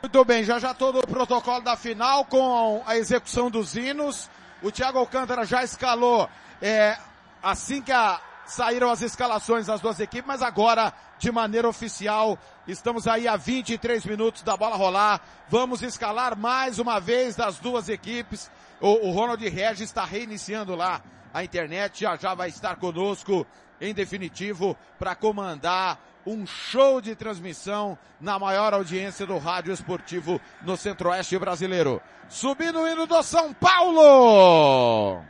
Muito bem, já já todo o protocolo da final com a execução dos hinos. O Thiago Alcântara já escalou é, assim que a, saíram as escalações das duas equipes, mas agora de maneira oficial estamos aí a 23 minutos da bola rolar. Vamos escalar mais uma vez das duas equipes. O, o Ronald Regis está reiniciando lá a internet, já já vai estar conosco em definitivo para comandar um show de transmissão na maior audiência do rádio esportivo no centro-oeste brasileiro. Subindo o hino do São Paulo!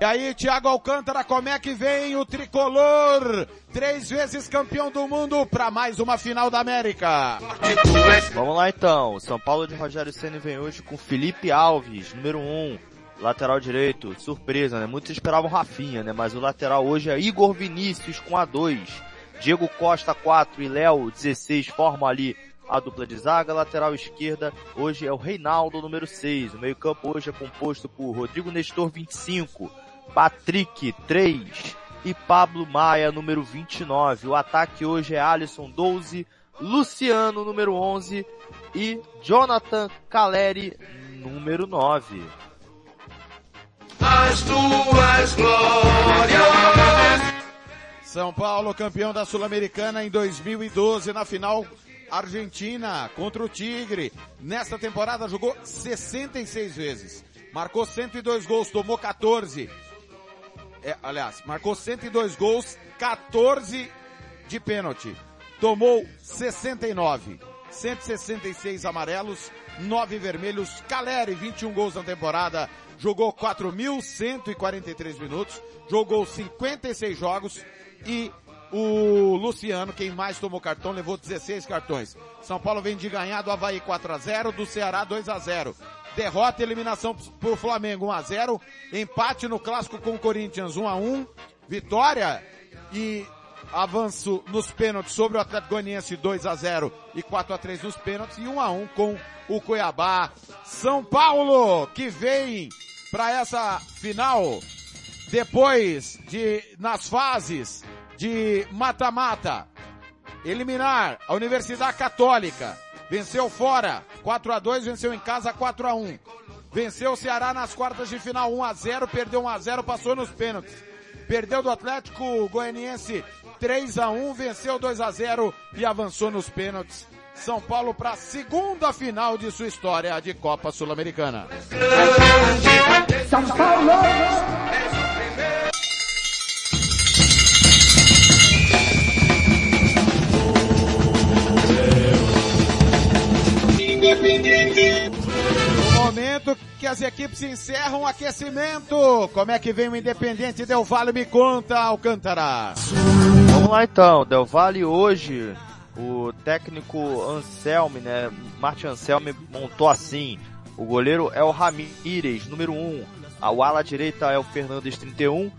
E, aí, Thiago Alcântara, como é que vem o tricolor? Três vezes campeão do mundo para mais uma final da América. Vamos lá então. São Paulo de Rogério Ceni vem hoje com Felipe Alves, número 1, um, lateral direito. Surpresa, né? Muitos esperavam Rafinha, né? Mas o lateral hoje é Igor Vinícius com a 2. Diego Costa 4 e Léo 16 formam ali a dupla de zaga. Lateral esquerda hoje é o Reinaldo, número 6. O meio campo hoje é composto por Rodrigo Nestor 25, Patrick 3 e Pablo Maia, número 29. O ataque hoje é Alisson 12, Luciano, número 11 e Jonathan Caleri, número 9. As tuas glórias. São Paulo campeão da Sul-Americana em 2012 na final Argentina contra o Tigre. Nesta temporada jogou 66 vezes. Marcou 102 gols, tomou 14. É, aliás, marcou 102 gols, 14 de pênalti. Tomou 69. 166 amarelos, 9 vermelhos. Caleri, 21 gols na temporada. Jogou 4.143 minutos. Jogou 56 jogos. E o Luciano, quem mais tomou cartão, levou 16 cartões. São Paulo vem de ganhar do Havaí 4 a 0 do Ceará 2 a 0 Derrota e eliminação por Flamengo 1 a 0 Empate no clássico com o Corinthians 1 a 1 Vitória e avanço nos pênaltis sobre o Atlético Goianiense 2 a 0 e 4 a 3 nos pênaltis e 1 a 1 com o Cuiabá. São Paulo que vem para essa final depois de nas fases de mata-mata eliminar a Universidade Católica. Venceu fora, 4 a 2 venceu em casa 4 a 1 Venceu o Ceará nas quartas de final 1 a 0 perdeu 1 a 0 passou nos pênaltis. Perdeu do Atlético Goianiense 3 a 1 venceu 2 a 0 e avançou nos pênaltis. São Paulo para a segunda final de sua história de Copa Sul-Americana. São Paulo. No momento que as equipes encerram o aquecimento, como é que vem o Independente Del Valle? Me conta, Alcântara. Vamos lá então, Del Valle hoje, o técnico Anselme, né, Martin Anselme montou assim, o goleiro é o Ramírez, número 1, a ala direita é o Fernandes, 31,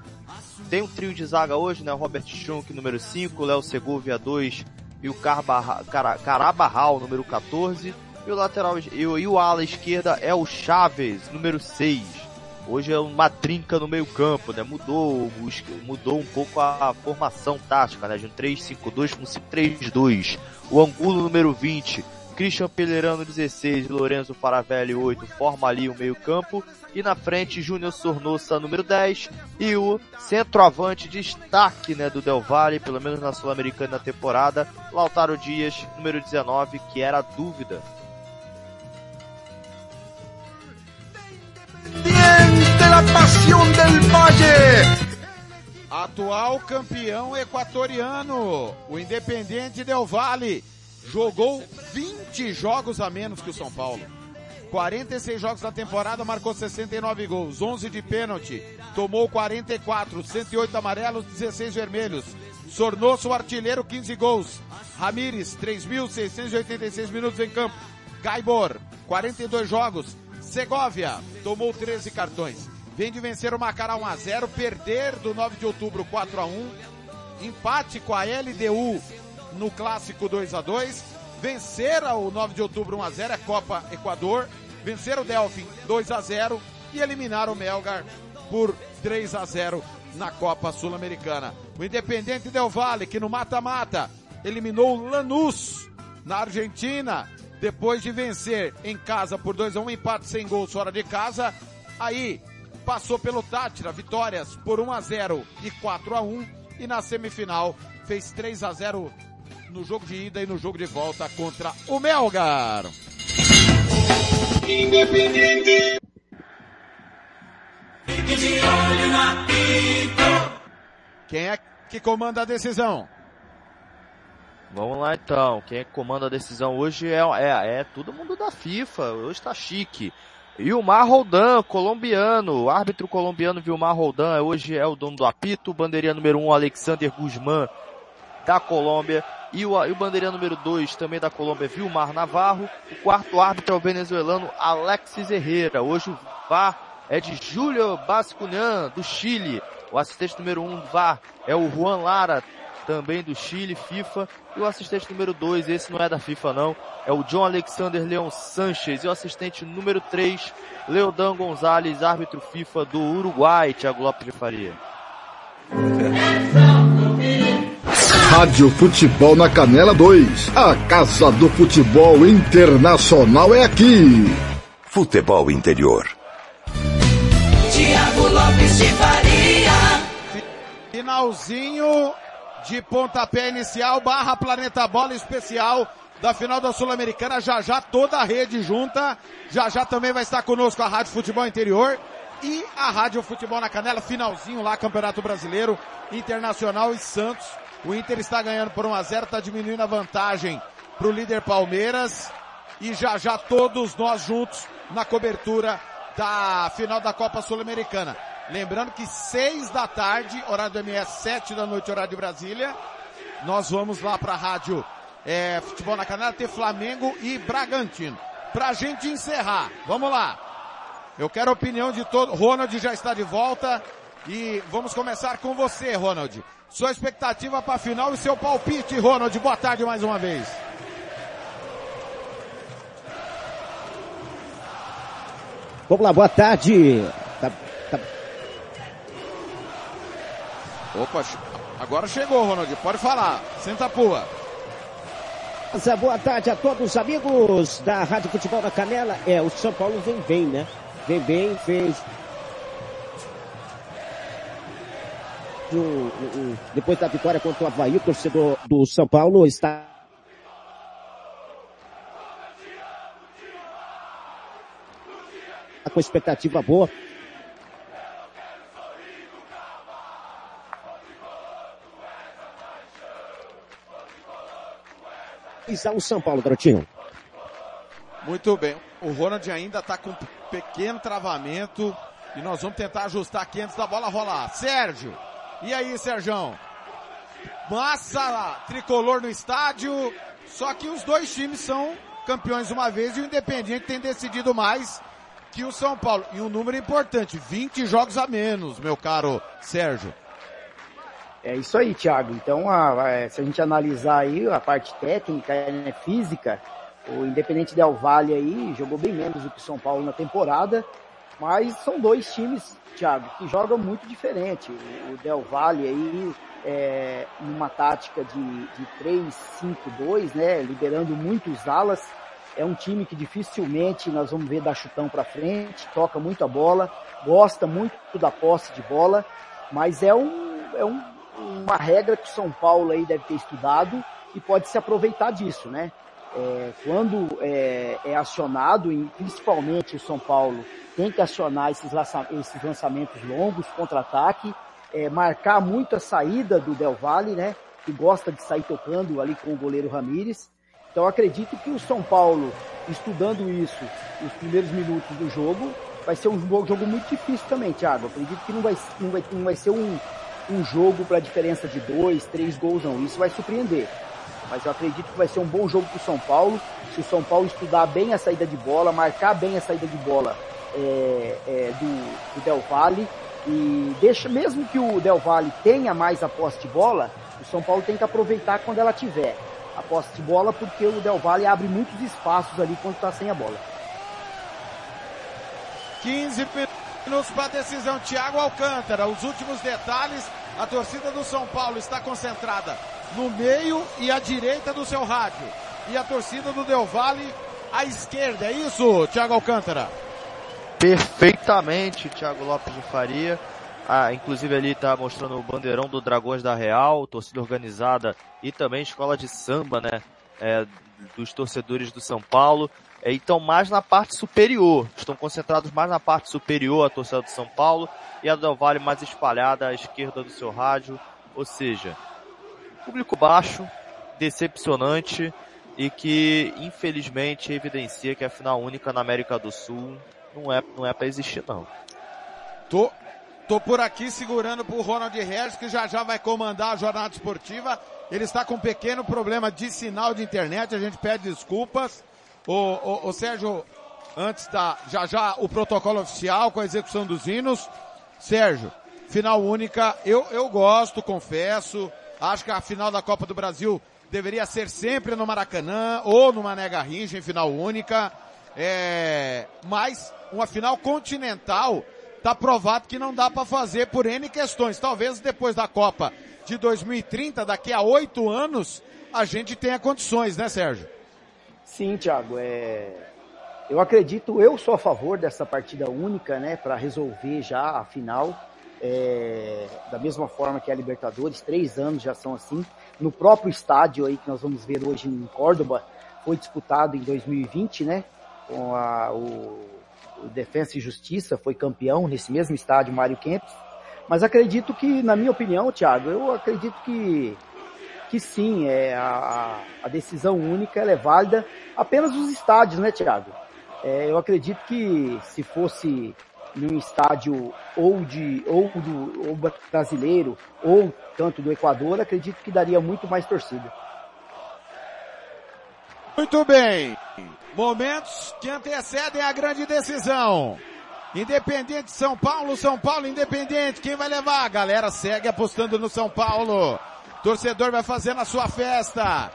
tem um trio de zaga hoje, né, o Robert Schunk, número 5, Léo Segovia, 2, e o Carabarral, número 14, e o lateral e o, e o ala esquerda é o Chaves, número 6. Hoje é uma trinca no meio campo, né? Mudou, mudou um pouco a, formação tática, né? De um 3-5-2 para um 5-3-2. O Angulo, número 20. Christian Pelerano, 16. e Lorenzo Faravelli, 8. Forma ali o meio campo. E na frente, Júnior Sornosa, número 10. E o centroavante destaque, né? Do Del Valle, pelo menos na Sul-Americana na temporada. Lautaro Dias, número 19, que era a dúvida. Pasión del Valle. Atual campeão equatoriano, o Independente Del Valle, jogou 20 jogos a menos que o São Paulo. 46 jogos na temporada, marcou 69 gols, 11 de pênalti, tomou 44, 108 amarelos, 16 vermelhos. Sornoso, o artilheiro, 15 gols. Ramires, 3.686 minutos em campo. Gaibor, 42 jogos. Segovia, tomou 13 cartões. Vem de vencer o Macará 1 a 0, perder do 9 de outubro 4 a 1, empate com a LDU no clássico 2 a 2, vencer o 9 de outubro 1 a 0 é Copa Equador, vencer o Delfim 2 a 0 e eliminar o Melgar por 3 a 0 na Copa Sul-Americana. O Independente Del Valle, que no mata-mata eliminou o Lanús na Argentina, depois de vencer em casa por 2 a 1 empate sem gols fora de casa, aí passou pelo Tátira, vitórias por 1 a 0 e 4 a 1 e na semifinal fez 3 a 0 no jogo de ida e no jogo de volta contra o Melgar. Independente. Quem é que comanda a decisão? Vamos lá então. Quem é que comanda a decisão hoje é, é, é todo mundo da FIFA. Hoje tá chique. Vilmar Roldan, colombiano. Árbitro colombiano Vilmar Roldan hoje é o dono do apito. Bandeirinha número 1, um, Alexander Guzmán, da Colômbia. E o, e o bandeirinha número 2, também da Colômbia, Vilmar Navarro. O quarto árbitro é o venezuelano Alexis Herrera. Hoje o VAR é de Júlio Bascunian, do Chile. O assistente número 1 um, VAR é o Juan Lara, também do Chile, FIFA. E o assistente número 2, esse não é da FIFA não, é o John Alexander Leon Sanchez. E o assistente número 3, Leodan Gonzalez, árbitro FIFA do Uruguai, Thiago Lopes de Faria. Rádio Futebol na Canela 2. A Casa do Futebol Internacional é aqui. Futebol Interior. Tiago Lopes de Faria. Finalzinho de pontapé inicial, barra Planeta Bola especial da final da Sul-Americana. Já já toda a rede junta. Já já também vai estar conosco a Rádio Futebol Interior e a Rádio Futebol na Canela. Finalzinho lá, Campeonato Brasileiro, Internacional e Santos. O Inter está ganhando por 1 a 0 está diminuindo a vantagem para o líder Palmeiras. E já já todos nós juntos na cobertura da final da Copa Sul-Americana. Lembrando que seis da tarde, horário do MS, sete da noite, horário de Brasília, nós vamos lá para a rádio é, Futebol na Canela ter Flamengo e Bragantino. Pra gente encerrar, vamos lá. Eu quero a opinião de todo. Ronald já está de volta e vamos começar com você, Ronald. Sua expectativa para a final e seu palpite, Ronald. Boa tarde mais uma vez. Vamos lá, boa tarde. Tá, tá... Opa, agora chegou, Ronald. Pode falar. Senta a pua. Boa tarde a todos os amigos da Rádio Futebol da Canela. É, o São Paulo vem bem, né? Vem bem, fez depois da vitória contra o Havaí, o torcedor do São Paulo está com expectativa boa. Pisar o São Paulo, garotinho. Muito bem. O Ronald ainda está com um pequeno travamento e nós vamos tentar ajustar aqui antes da bola rolar. Sérgio, e aí, Sérgio? Massa tricolor no estádio, só que os dois times são campeões uma vez e o Independiente tem decidido mais que o São Paulo. E um número importante, 20 jogos a menos, meu caro Sérgio. É isso aí, Thiago. Então, a- a- se a gente analisar aí a parte técnica, né, física, o Independente Del Valle aí jogou bem menos do que o São Paulo na temporada, mas são dois times, Thiago, que jogam muito diferente. O, o Del Valle aí, é, numa tática de, de 3-5-2, né, liberando muitos alas, é um time que dificilmente nós vamos ver dar chutão para frente, toca muito a bola, gosta muito da posse de bola, mas é um, é um, uma regra que o São Paulo aí deve ter estudado e pode se aproveitar disso, né? É, quando é, é acionado, e principalmente o São Paulo tem que acionar esses, lança- esses lançamentos longos, contra-ataque, é, marcar muito a saída do Del Valle, né? Que gosta de sair tocando ali com o goleiro Ramires. Então acredito que o São Paulo, estudando isso nos primeiros minutos do jogo, vai ser um jogo, muito difícil também, Thiago. Acredito que não vai, não vai, não vai ser um, um jogo para diferença de dois, três gols, não. Isso vai surpreender. Mas eu acredito que vai ser um bom jogo para o São Paulo. Se o São Paulo estudar bem a saída de bola, marcar bem a saída de bola é, é, do, do Del Valle e deixa, mesmo que o Del Valle tenha mais a posse de bola, o São Paulo tem que aproveitar quando ela tiver a posse de bola, porque o Del Valle abre muitos espaços ali quando está sem a bola. 15 minutos para a decisão. Thiago Alcântara, os últimos detalhes. A torcida do São Paulo está concentrada no meio e à direita do seu rádio. E a torcida do Del Valle à esquerda. É isso, Thiago Alcântara? Perfeitamente, Thiago Lopes de Faria. Ah, inclusive ali está mostrando o bandeirão do Dragões da Real, torcida organizada e também escola de samba, né? É, dos torcedores do São Paulo. É, então mais na parte superior. Estão concentrados mais na parte superior a torcida do São Paulo e a do Del Valle mais espalhada à esquerda do seu rádio. Ou seja, público baixo, decepcionante e que infelizmente evidencia que a final única na América do Sul não é, não é para existir não. Tô, tô por aqui segurando pro Ronald Regis, que já já vai comandar a jornada esportiva. Ele está com um pequeno problema de sinal de internet, a gente pede desculpas. O, Sérgio, antes da, já já o protocolo oficial com a execução dos hinos. Sérgio, final única, eu, eu gosto, confesso. Acho que a final da Copa do Brasil deveria ser sempre no Maracanã ou no Mané Garrincha em final única. É, mas uma final continental tá provado que não dá para fazer por N questões. Talvez depois da Copa de 2030, daqui a oito anos, a gente tenha condições, né, Sérgio? Sim, Thiago, é... eu acredito, eu sou a favor dessa partida única, né, para resolver já a final, é... da mesma forma que a Libertadores, três anos já são assim. No próprio estádio aí que nós vamos ver hoje em Córdoba, foi disputado em 2020, né, com a, o, o Defensa e Justiça, foi campeão nesse mesmo estádio, Mário Kempis. Mas acredito que, na minha opinião, Thiago, eu acredito que que sim, é, a, a decisão única é válida apenas nos estádios, né, Thiago? É, eu acredito que se fosse num estádio ou de ou do ou brasileiro ou tanto do Equador, acredito que daria muito mais torcida. Muito bem. Momentos que antecedem a grande decisão. Independente São Paulo, São Paulo Independente, quem vai levar? A galera segue apostando no São Paulo. Torcedor vai fazendo a sua festa.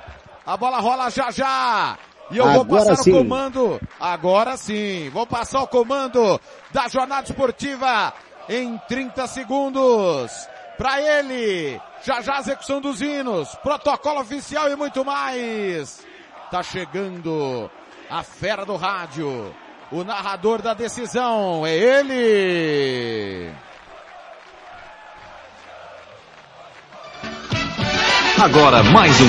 A bola rola já já. E eu vou Agora passar sim. o comando. Agora sim. Vou passar o comando da jornada esportiva em 30 segundos. Pra ele. Já já a execução dos hinos. Protocolo oficial e muito mais. Tá chegando a fera do rádio. O narrador da decisão é ele. Agora mais um